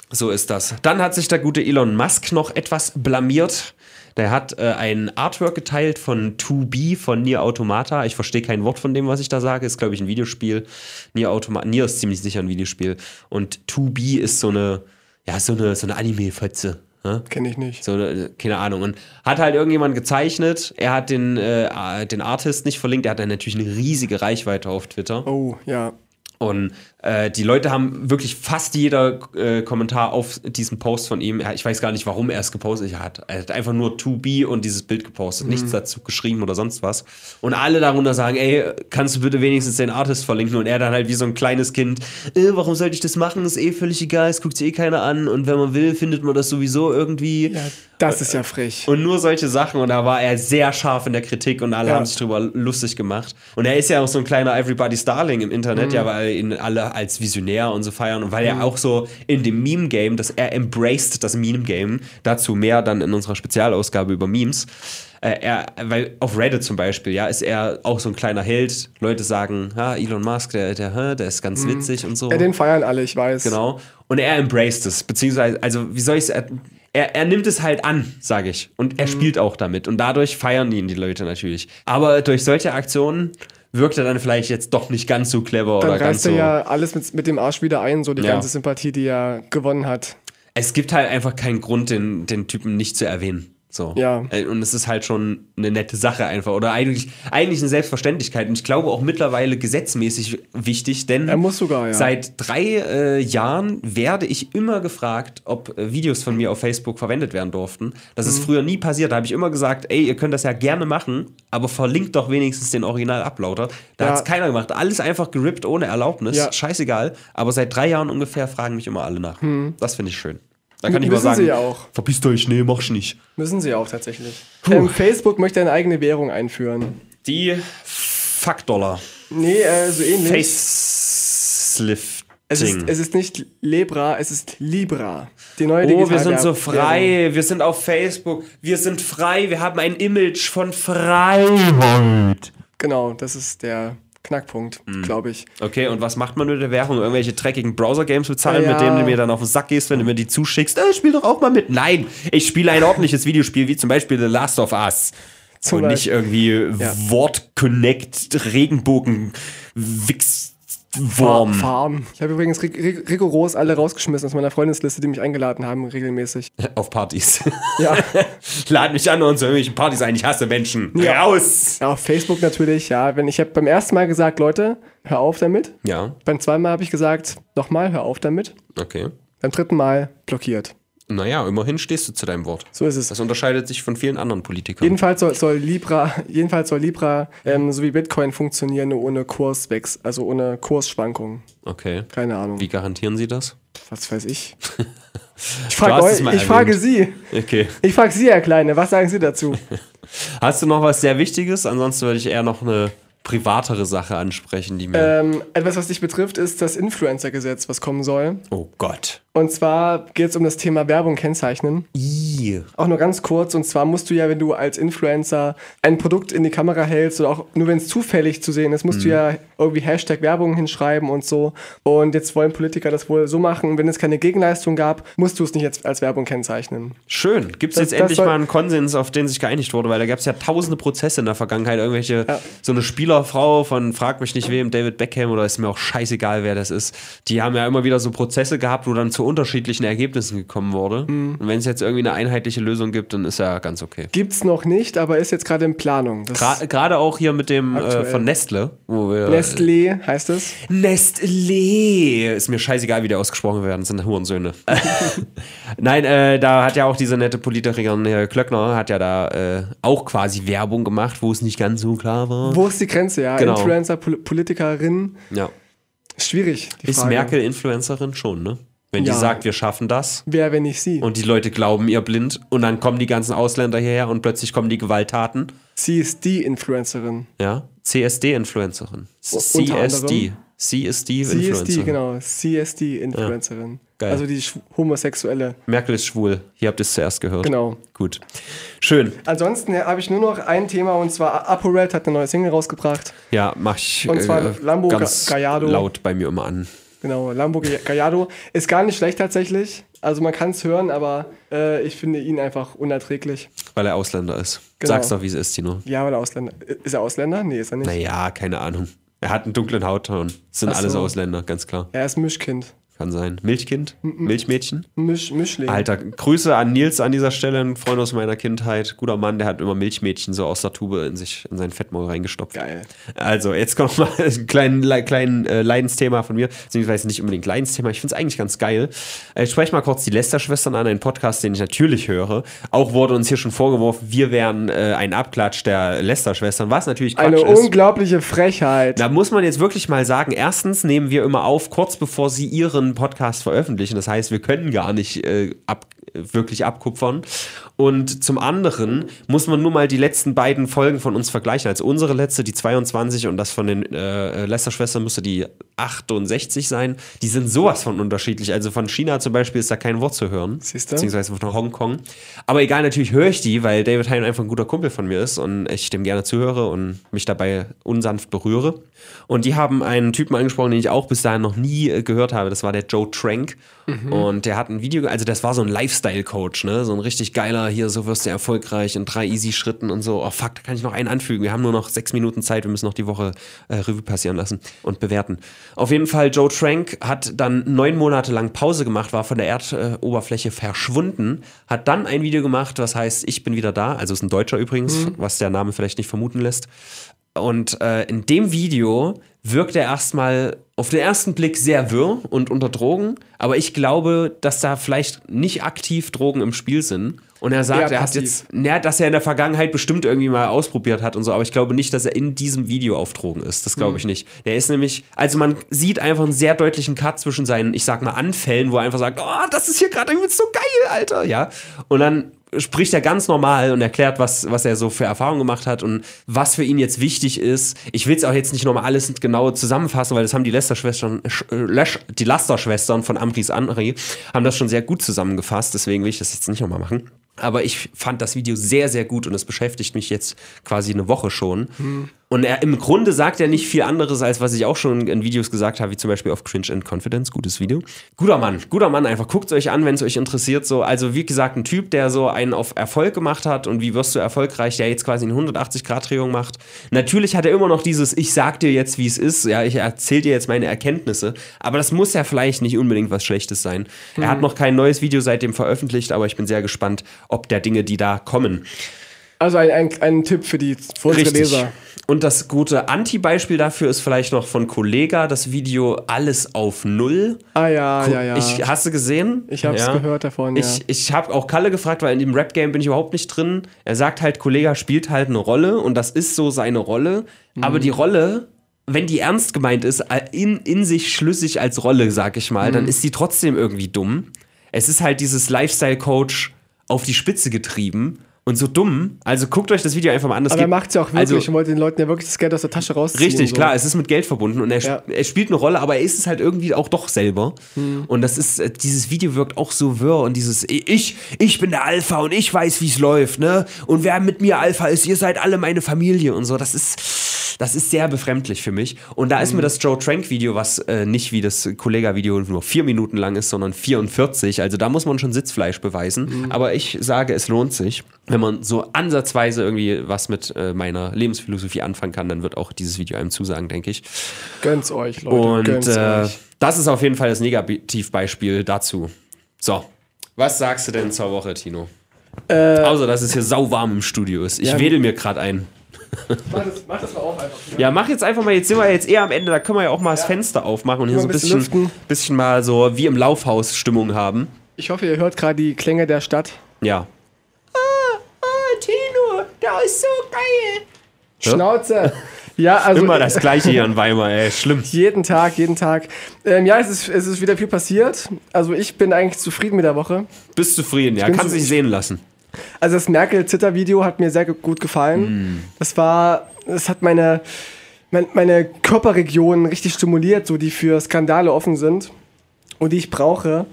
So ist das. Dann hat sich der gute Elon Musk noch etwas blamiert. Der hat äh, ein Artwork geteilt von 2B von Nier Automata. Ich verstehe kein Wort von dem, was ich da sage. Ist, glaube ich, ein Videospiel. Nier Automata. Nier ist ziemlich sicher ein Videospiel. Und 2B ist so eine, ja, so eine, so eine Anime-Fotze. Ne? Kenne ich nicht. So, keine Ahnung. Und hat halt irgendjemand gezeichnet. Er hat den, äh, den Artist nicht verlinkt. Er hat dann natürlich eine riesige Reichweite auf Twitter. Oh, ja. Und äh, die Leute haben wirklich fast jeder äh, Kommentar auf diesen Post von ihm, ich weiß gar nicht, warum er es gepostet hat. Er hat einfach nur 2B und dieses Bild gepostet, nichts dazu geschrieben oder sonst was. Und alle darunter sagen, ey, kannst du bitte wenigstens den Artist verlinken? Und er dann halt wie so ein kleines Kind, äh, warum sollte ich das machen? Ist eh völlig egal, es guckt sich eh keiner an. Und wenn man will, findet man das sowieso irgendwie. ja. Das ist ja frech. Und nur solche Sachen. Und da war er sehr scharf in der Kritik und alle Ja. haben sich drüber lustig gemacht. Und er ist ja auch so ein kleiner Everybody's Darling im Internet, ja, weil ihn alle als Visionär und so feiern. Und weil er auch so in dem Meme-Game, dass er embraced das Meme-Game, dazu mehr dann in unserer Spezialausgabe über Memes. Äh, er, weil auf Reddit zum Beispiel, ja, ist er auch so ein kleiner Held. Leute sagen, ja, Elon Musk, der, der, der ist ganz witzig und so. Ja, den feiern alle, ich weiß. Genau. Und er embraced es, beziehungsweise, also wie soll ich es, er, er, nimmt es halt an, sage ich. Und Mhm. er spielt auch damit. Und dadurch feiern ihn die Leute natürlich. Aber durch solche Aktionen wirkt er dann vielleicht jetzt doch nicht ganz so clever Dann oder ganz reißt so. er ja alles mit, mit dem Arsch wieder ein, so die Ja. ganze Sympathie, die er gewonnen hat. Es gibt halt einfach keinen Grund, den, den Typen nicht zu erwähnen. So. Ja. Äh, Und es ist halt schon eine nette Sache einfach. Oder eigentlich, eigentlich eine Selbstverständlichkeit. Und ich glaube auch mittlerweile gesetzmäßig wichtig, denn sogar, ja. seit drei äh, Jahren werde ich immer gefragt, ob äh, Videos von mir auf Facebook verwendet werden durften. Das Mhm. ist früher nie passiert. Da habe ich immer gesagt, ey, ihr könnt das ja gerne machen, aber verlinkt doch wenigstens den Original-Uploader. Da Ja. hat es keiner gemacht. Alles einfach gerippt ohne Erlaubnis. Ja. Scheißegal. Aber seit drei Jahren ungefähr fragen mich immer alle nach. Das finde ich schön. Da kann ich mal Müssen sagen, sie ja auch. verpisst euch, nee, mach ich nicht. Müssen sie auch tatsächlich. Ähm, Facebook möchte eine eigene Währung einführen. Die Fuck-Dollar. Nee, äh, so ähnlich. Facelifting. Es ist, es ist nicht Libra, es ist Libra. Die neue Oh, wir sind so frei, wir sind auf Facebook, wir sind frei, wir haben ein Image von Freiheit. Genau, das ist der Knackpunkt, Mhm. glaube ich. Okay, und was macht man mit der Währung? Irgendwelche dreckigen Browser-Games bezahlen, Ja. mit denen du mir dann auf den Sack gehst, wenn du mir die zuschickst? Äh, spiel doch auch mal mit. Nein, ich spiele ein ordentliches Videospiel, wie zum Beispiel The Last of Us. Zum und nicht irgendwie Ja. Wort-Connect, Regenbogen, Wix-Wurm. Farm. Ich habe übrigens rig rig rigoros alle rausgeschmissen aus meiner Freundesliste, die mich eingeladen haben, regelmäßig. Auf Partys. Ja. Lad mich an und zu irgendwelchen Partys ein. Ich hasse Menschen. Ja. Raus! ja auf Facebook natürlich, ja. Wenn ich habe beim ersten Mal gesagt, Leute, hör auf damit. Ja, Beim zweiten Mal habe ich gesagt, nochmal, hör auf damit. okay. Beim dritten Mal blockiert. Naja, immerhin stehst du zu deinem Wort. So ist es. Das unterscheidet sich von vielen anderen Politikern. Jedenfalls soll, soll Libra, jedenfalls soll Libra ähm, so wie Bitcoin funktionieren, nur ohne Kurswechsel, also ohne Kursschwankungen. Okay. Keine Ahnung. Wie garantieren Sie das? Was weiß ich. Ich frage es euch, ich frage erwähnt. Sie. Okay. Ich frage Sie, Herr Kleine, was sagen Sie dazu? Hast du noch was sehr Wichtiges? Ansonsten würde ich eher noch eine privatere Sache ansprechen, die mir. ähm, etwas, was dich betrifft, ist das Influencer-Gesetz, was kommen soll. oh Gott. Und zwar geht es um das Thema Werbung kennzeichnen. I. Auch nur ganz kurz. Und zwar musst du ja, wenn du als Influencer ein Produkt in die Kamera hältst oder auch nur wenn es zufällig zu sehen ist, musst du ja irgendwie Hashtag Werbung hinschreiben und so. Und jetzt wollen Politiker das wohl so machen. Wenn es keine Gegenleistung gab, musst du es nicht jetzt als Werbung kennzeichnen. Schön. Gibt es jetzt das endlich mal einen Konsens, auf den sich geeinigt wurde? Weil da gab es ja tausende Prozesse in der Vergangenheit. Irgendwelche, Ja. so eine Spielerfrau von frag mich nicht wem, David Beckham oder ist mir auch scheißegal, wer das ist. Die haben ja immer wieder so Prozesse gehabt, wo dann zu unterschiedlichen Ergebnissen gekommen wurde. Mhm. Und wenn es jetzt irgendwie eine einheitliche Lösung gibt, dann ist ja ganz okay. Gibt's noch nicht, aber ist jetzt gerade in Planung. Das Gra- Gerade auch hier mit dem äh, von Nestle, wo wir. Nestlé heißt es. Nestlé. Ist mir scheißegal, wie der ausgesprochen werden, das sind Hurensöhne. Nein, äh, da hat ja auch diese nette Politikerin Herr Klöckner, hat ja da äh, auch quasi Werbung gemacht, wo es nicht ganz so klar war. Wo ist die Grenze? Ja, Genau. Influencer, Pol Politikerin. Ja. Schwierig. Die Ist Frage. Merkel Influencerin schon, ne? Wenn Ja. die sagt, wir schaffen das Wer, wenn nicht sie? und die Leute glauben ihr blind und dann kommen die ganzen Ausländer hierher und plötzlich kommen die Gewalttaten. sie ist die Influencerin. Ja. CSD-Influencerin. CSD. anderem. Sie ist die Sie ist Influencerin. die, genau. Sie ist die Influencerin. Geil. Also die homosexuelle. Merkel ist schwul. Hier habt ihr es zuerst gehört. Genau. Gut. Schön. Ansonsten ja, habe ich nur noch ein Thema und zwar ApoRed hat eine neue Single rausgebracht. Ja, mach ich Und zwar äh, Lambo ganz Ga- Gallardo. laut bei mir immer an. Genau, Lambo Ga- Gallardo. Ist gar nicht schlecht tatsächlich. Also man kann es hören, aber äh, ich finde ihn einfach unerträglich. Weil er Ausländer ist. Genau. Sag's doch, wie es ist, Tino. Ja, weil er Ausländer. Ist er Ausländer? Nee, ist er nicht. Naja, keine Ahnung. Er hat einen dunklen Hautton. Das sind so. alles Ausländer, ganz klar. Er ist Mischkind. Kann sein. Milchkind? Milchmädchen? Misch, Mischling. Alter, Grüße an Nils an dieser Stelle, ein Freund aus meiner Kindheit. Guter Mann, der hat immer Milchmädchen so aus der Tube in sich, in sein Fettmaul reingestopft. Geil. Also, jetzt kommt mal ein kleines le- kleinen, äh, Leidensthema von mir, beziehungsweise nicht unbedingt Leidensthema, ich finde es eigentlich ganz geil. Äh, Ich spreche mal kurz die Lester-Schwestern an, einen Podcast, den ich natürlich höre. Auch wurde uns hier schon vorgeworfen, wir wären äh, ein Abklatsch der Lester-Schwestern, was natürlich Quatsch Eine ist. unglaubliche Frechheit. Da muss man jetzt wirklich mal sagen, erstens nehmen wir immer auf, kurz bevor sie ihren Podcast veröffentlichen. Das heißt, wir können gar nicht äh, ab, wirklich abkupfern. Und zum anderen muss man nur mal die letzten beiden Folgen von uns vergleichen. Also unsere letzte, die 22 und das von den äh, Lester-Schwestern müsste die 68 sein. Die sind sowas von unterschiedlich. Also von China zum Beispiel ist da kein Wort zu hören. Siehste? Beziehungsweise von Hongkong. Aber egal, natürlich höre ich die, weil David Hein einfach ein guter Kumpel von mir ist und ich dem gerne zuhöre und mich dabei unsanft berühre. Und die haben einen Typen angesprochen, den ich auch bis dahin noch nie äh, gehört habe. Das war der Joe Trank. Und der hat ein Video, also das war so ein Lifestyle-Coach, ne? So ein richtig geiler, hier, so wirst du erfolgreich in drei easy Schritten und so. Oh fuck, da kann ich noch einen anfügen. Wir haben nur noch sechs Minuten Zeit, wir müssen noch die Woche äh, Revue passieren lassen und bewerten. Auf jeden Fall, Joe Trank hat dann neun Monate lang Pause gemacht, war von der Erdoberfläche verschwunden, hat dann ein Video gemacht, was heißt, ich bin wieder da. Also ist ein Deutscher übrigens, was der Name vielleicht nicht vermuten lässt. Und äh, in dem Video wirkt er erstmal auf den ersten Blick sehr wirr und unter Drogen, aber ich glaube, dass da vielleicht nicht aktiv Drogen im Spiel sind. Und er sagt, er hat jetzt, na, dass er in der Vergangenheit bestimmt irgendwie mal ausprobiert hat und so, aber ich glaube nicht, dass er in diesem Video auf Drogen ist. Das glaube ich nicht. Der ist nämlich, also man sieht einfach einen sehr deutlichen Cut zwischen seinen, ich sag mal, Anfällen, wo er einfach sagt, oh, das ist hier gerade irgendwie so geil, Alter, ja. Und dann spricht er ganz normal und erklärt, was, was er so für Erfahrungen gemacht hat und was für ihn jetzt wichtig ist. Ich will es auch jetzt nicht nochmal alles genau zusammenfassen, weil das haben die Lester-Schwestern, Sch- äh, die Laster-Schwestern von Amris Anri, haben das schon sehr gut zusammengefasst, deswegen will ich das jetzt nicht nochmal machen. Aber ich fand das Video sehr, sehr gut und es beschäftigt mich jetzt quasi eine Woche schon. Und er, im Grunde sagt er nicht viel anderes, als was ich auch schon in Videos gesagt habe, wie zum Beispiel auf Cringe and Confidence, gutes Video. Guter Mann, guter Mann, einfach guckt es euch an, wenn es euch interessiert. So, also wie gesagt, ein Typ, der so einen auf Erfolg gemacht hat und wie wirst du erfolgreich, der jetzt quasi eine 180-Grad-Drehung macht. Natürlich hat er immer noch dieses, ich sag dir jetzt, wie es ist, ja, ich erzähle dir jetzt meine Erkenntnisse, aber das muss ja vielleicht nicht unbedingt was Schlechtes sein. Mhm. Er hat noch kein neues Video seitdem veröffentlicht, aber ich bin sehr gespannt, ob der Dinge, die da kommen. Also ein, ein, ein Tipp für die für unsere Richtig. Leser. Und das gute Anti-Beispiel dafür ist vielleicht noch von Kollega, das Video Alles auf Null. Ah ja, ja, ja. Ich, hast du gesehen? Ich habe es ja. gehört davon, ja. Ich, ich habe auch Kalle gefragt, weil in dem Rap-Game bin ich überhaupt nicht drin. Er sagt halt, Kollega spielt halt eine Rolle und das ist so seine Rolle. Mhm. Aber die Rolle, wenn die ernst gemeint ist, äh, in, in sich schlüssig als Rolle, sag ich mal, Mhm. dann ist die trotzdem irgendwie dumm. Es ist halt dieses Lifestyle-Coach auf die Spitze getrieben und so dumm. Also guckt euch das Video einfach mal an. Das Aber er macht es ja auch wirklich Also, und wollte den Leuten ja wirklich das Geld aus der Tasche rausziehen. Richtig, so. klar, es ist mit Geld verbunden und er, Ja. er spielt eine Rolle, aber er ist es halt irgendwie auch doch selber. Hm. Und das ist, äh, dieses Video wirkt auch so wirr und dieses, ich, ich bin der Alpha und ich weiß, wie es läuft, ne? Und wer mit mir Alpha ist, ihr seid alle meine Familie und so. Das ist, das ist sehr befremdlich für mich. Und da ist Hm. mir das Joe Trank Video, was äh, nicht wie das Kollega-Video nur vier Minuten lang ist, sondern 44. Also da muss man schon Sitzfleisch beweisen. Hm. Aber ich sage, es lohnt sich. Wenn man so ansatzweise irgendwie was mit äh, meiner Lebensphilosophie anfangen kann, dann wird auch dieses Video einem zusagen, denke ich. Gönn's euch, Leute. Und äh, euch. das ist auf jeden Fall das Negativbeispiel dazu. So, was sagst du denn zur Woche, Tino? Außer, dass es hier sauwarm im Studio ist. Ich Äh, Ja. wedel mir gerade ein. Mach das, mach das mal auf einfach. Ja, mach jetzt einfach mal, jetzt sind wir jetzt eher am Ende, da können wir ja auch mal das Fenster aufmachen und hier so ein bisschen bisschen, bisschen mal so wie im Laufhaus Stimmung haben. Ich hoffe, ihr hört gerade die Klänge der Stadt. Ja. Der ist so geil. Ja. Schnauze! Ja, also Immer das gleiche hier in Weimar, ey, schlimm. jeden Tag, jeden Tag. Ähm, ja, es ist, es ist wieder viel passiert. Also ich bin eigentlich zufrieden mit der Woche. Bist zufrieden, ja, kannst dich sehen lassen. Also das Merkel-Zitter-Video hat mir sehr gut gefallen. Das war, das hat meine, mein, meine Körperregionen richtig stimuliert, so die für Skandale offen sind und die ich brauche.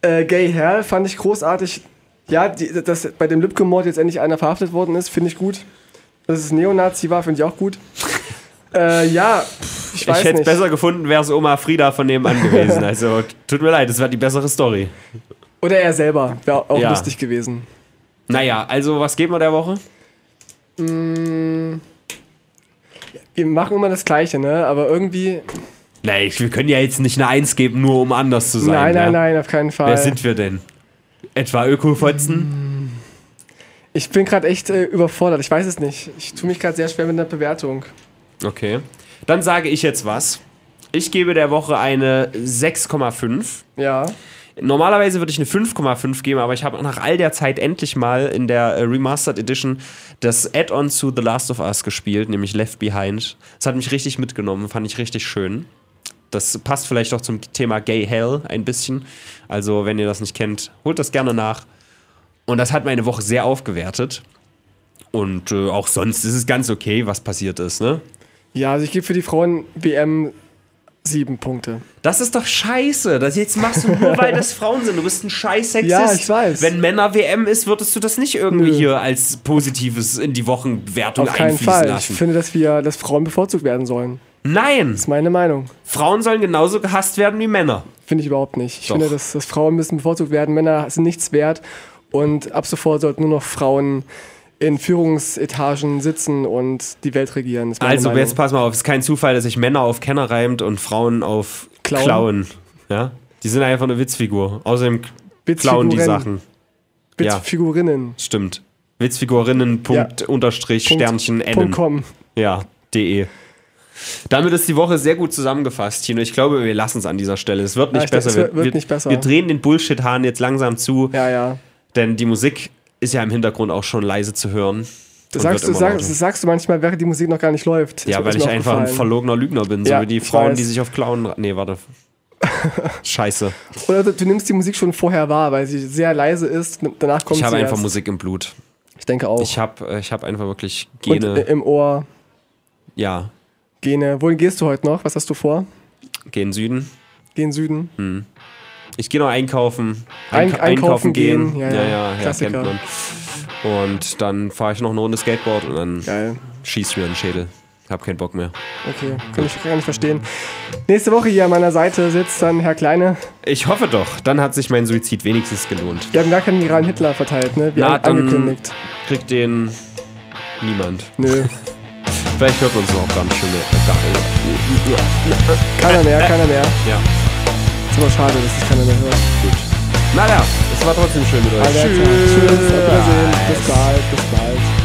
Äh, Gay Hell fand ich großartig. Ja, die, dass bei dem Lübcke-Mord jetzt endlich einer verhaftet worden ist, finde ich gut. Dass es Neonazi war, finde ich auch gut. äh, ja, ich weiß Ich hätte es besser gefunden, wäre es Oma Frieda von nebenan gewesen. Also, tut mir leid, das wäre die bessere Story. Oder er selber, wäre auch Ja. lustig gewesen. Naja, also, was geben wir der Woche? Wir machen immer das Gleiche, ne? Aber irgendwie. Nein, wir können ja jetzt nicht eine Eins geben, nur um anders zu sein. nein, ja? nein, nein, auf keinen Fall. Wer sind wir denn? Etwa Ökofotzen? Ich bin gerade echt äh, überfordert. Ich weiß es nicht. Ich tue mich gerade sehr schwer mit einer Bewertung. Okay. Dann sage ich jetzt was. Ich gebe der Woche eine 6,5. Ja. Normalerweise würde ich eine 5,5 geben, aber ich habe nach all der Zeit endlich mal in der äh, Remastered Edition das Add-on zu The Last of Us gespielt, nämlich Left Behind. Das hat mich richtig mitgenommen, fand ich richtig schön. Das passt vielleicht auch zum Thema Gay Hell ein bisschen. Also, wenn ihr das nicht kennt, holt das gerne nach. Und das hat meine Woche sehr aufgewertet. Und äh, auch sonst ist es ganz okay, was passiert ist, ne? Ja, also ich gebe für die Frauen WM sieben Punkte. Das ist doch scheiße. Das jetzt machst du nur, weil das Frauen sind. Du bist ein scheiß Sexist. Ja, ich weiß. Wenn Männer WM ist, würdest du das nicht irgendwie Nö. hier als Positives in die Wochenwertung Auf keinen einfließen Fall. lassen. Ich finde, dass wir, dass Frauen bevorzugt werden sollen. Nein! Das ist meine Meinung. Frauen sollen genauso gehasst werden wie Männer. Finde ich überhaupt nicht. Ich Doch. finde, dass, dass Frauen müssen bevorzugt werden. Männer sind nichts wert. Und ab sofort sollten nur noch Frauen in Führungsetagen sitzen und die Welt regieren. Also Meinung. jetzt pass mal auf, es ist kein Zufall, dass sich Männer auf Kenner reimt und Frauen auf Klauen. Klauen. Ja? Die sind einfach eine Witzfigur. Außerdem klauen die Sachen. Ja. Witzfigurinnen. Stimmt. Witzfigurinnen, Punkt, Unterstrich, Punkt- Sternchen, Punkt N. com. Ja, de. Damit ist die Woche sehr gut zusammengefasst, Tino. Ich glaube, wir lassen es an dieser Stelle. Es wird nicht ich denke, besser. es wird- wir, wird nicht besser. wir drehen den Bullshit-Hahn jetzt langsam zu, Ja, ja. denn die Musik ist ja im Hintergrund auch schon leise zu hören. Das Und sagst, du, lauter. das sagst du manchmal, während die Musik noch gar nicht läuft. Ja, weil ich einfach ein aufgefallen. verlogener Lügner bin, so Ja, wie die Frauen, weiß. die sich auf Klauen. Nee, warte. Scheiße. Oder du, du nimmst die Musik schon vorher wahr, weil sie sehr leise ist. Danach kommt Ich habe einfach erst. Musik im Blut. Ich denke auch. Ich habe ich hab einfach wirklich Und Gene. äh, im Ohr. ja, Gene. Wohin gehst du heute noch? Was hast du vor? gehen Süden. Gehen Süden. Ich gehe noch einkaufen. Eink- Einka- einkaufen gehen. Ja, Ja, ja. ja, ja, Klassiker. Und dann fahre ich noch eine Runde Skateboard und dann Geil. schießt mir den Schädel. Hab keinen Bock mehr. Okay, kann ich gar nicht verstehen. Nächste Woche hier an meiner Seite sitzt dann Herr Kleine. Ich hoffe doch. Dann hat sich mein Suizid wenigstens gelohnt. Wir haben gar keinen viralen Hitler verteilt, ne? Wie Na, dann- angekündigt. Kriegt den niemand. Nö. Vielleicht hört auch nicht schon mehr. Gar nicht. Keiner mehr, keiner mehr. Ja, Ist aber schade, dass sich keiner mehr hört. gut. Naja, es war trotzdem schön mit euch. Alles klar. Tschüss, auf Wiedersehen. Bis bald, bis bald.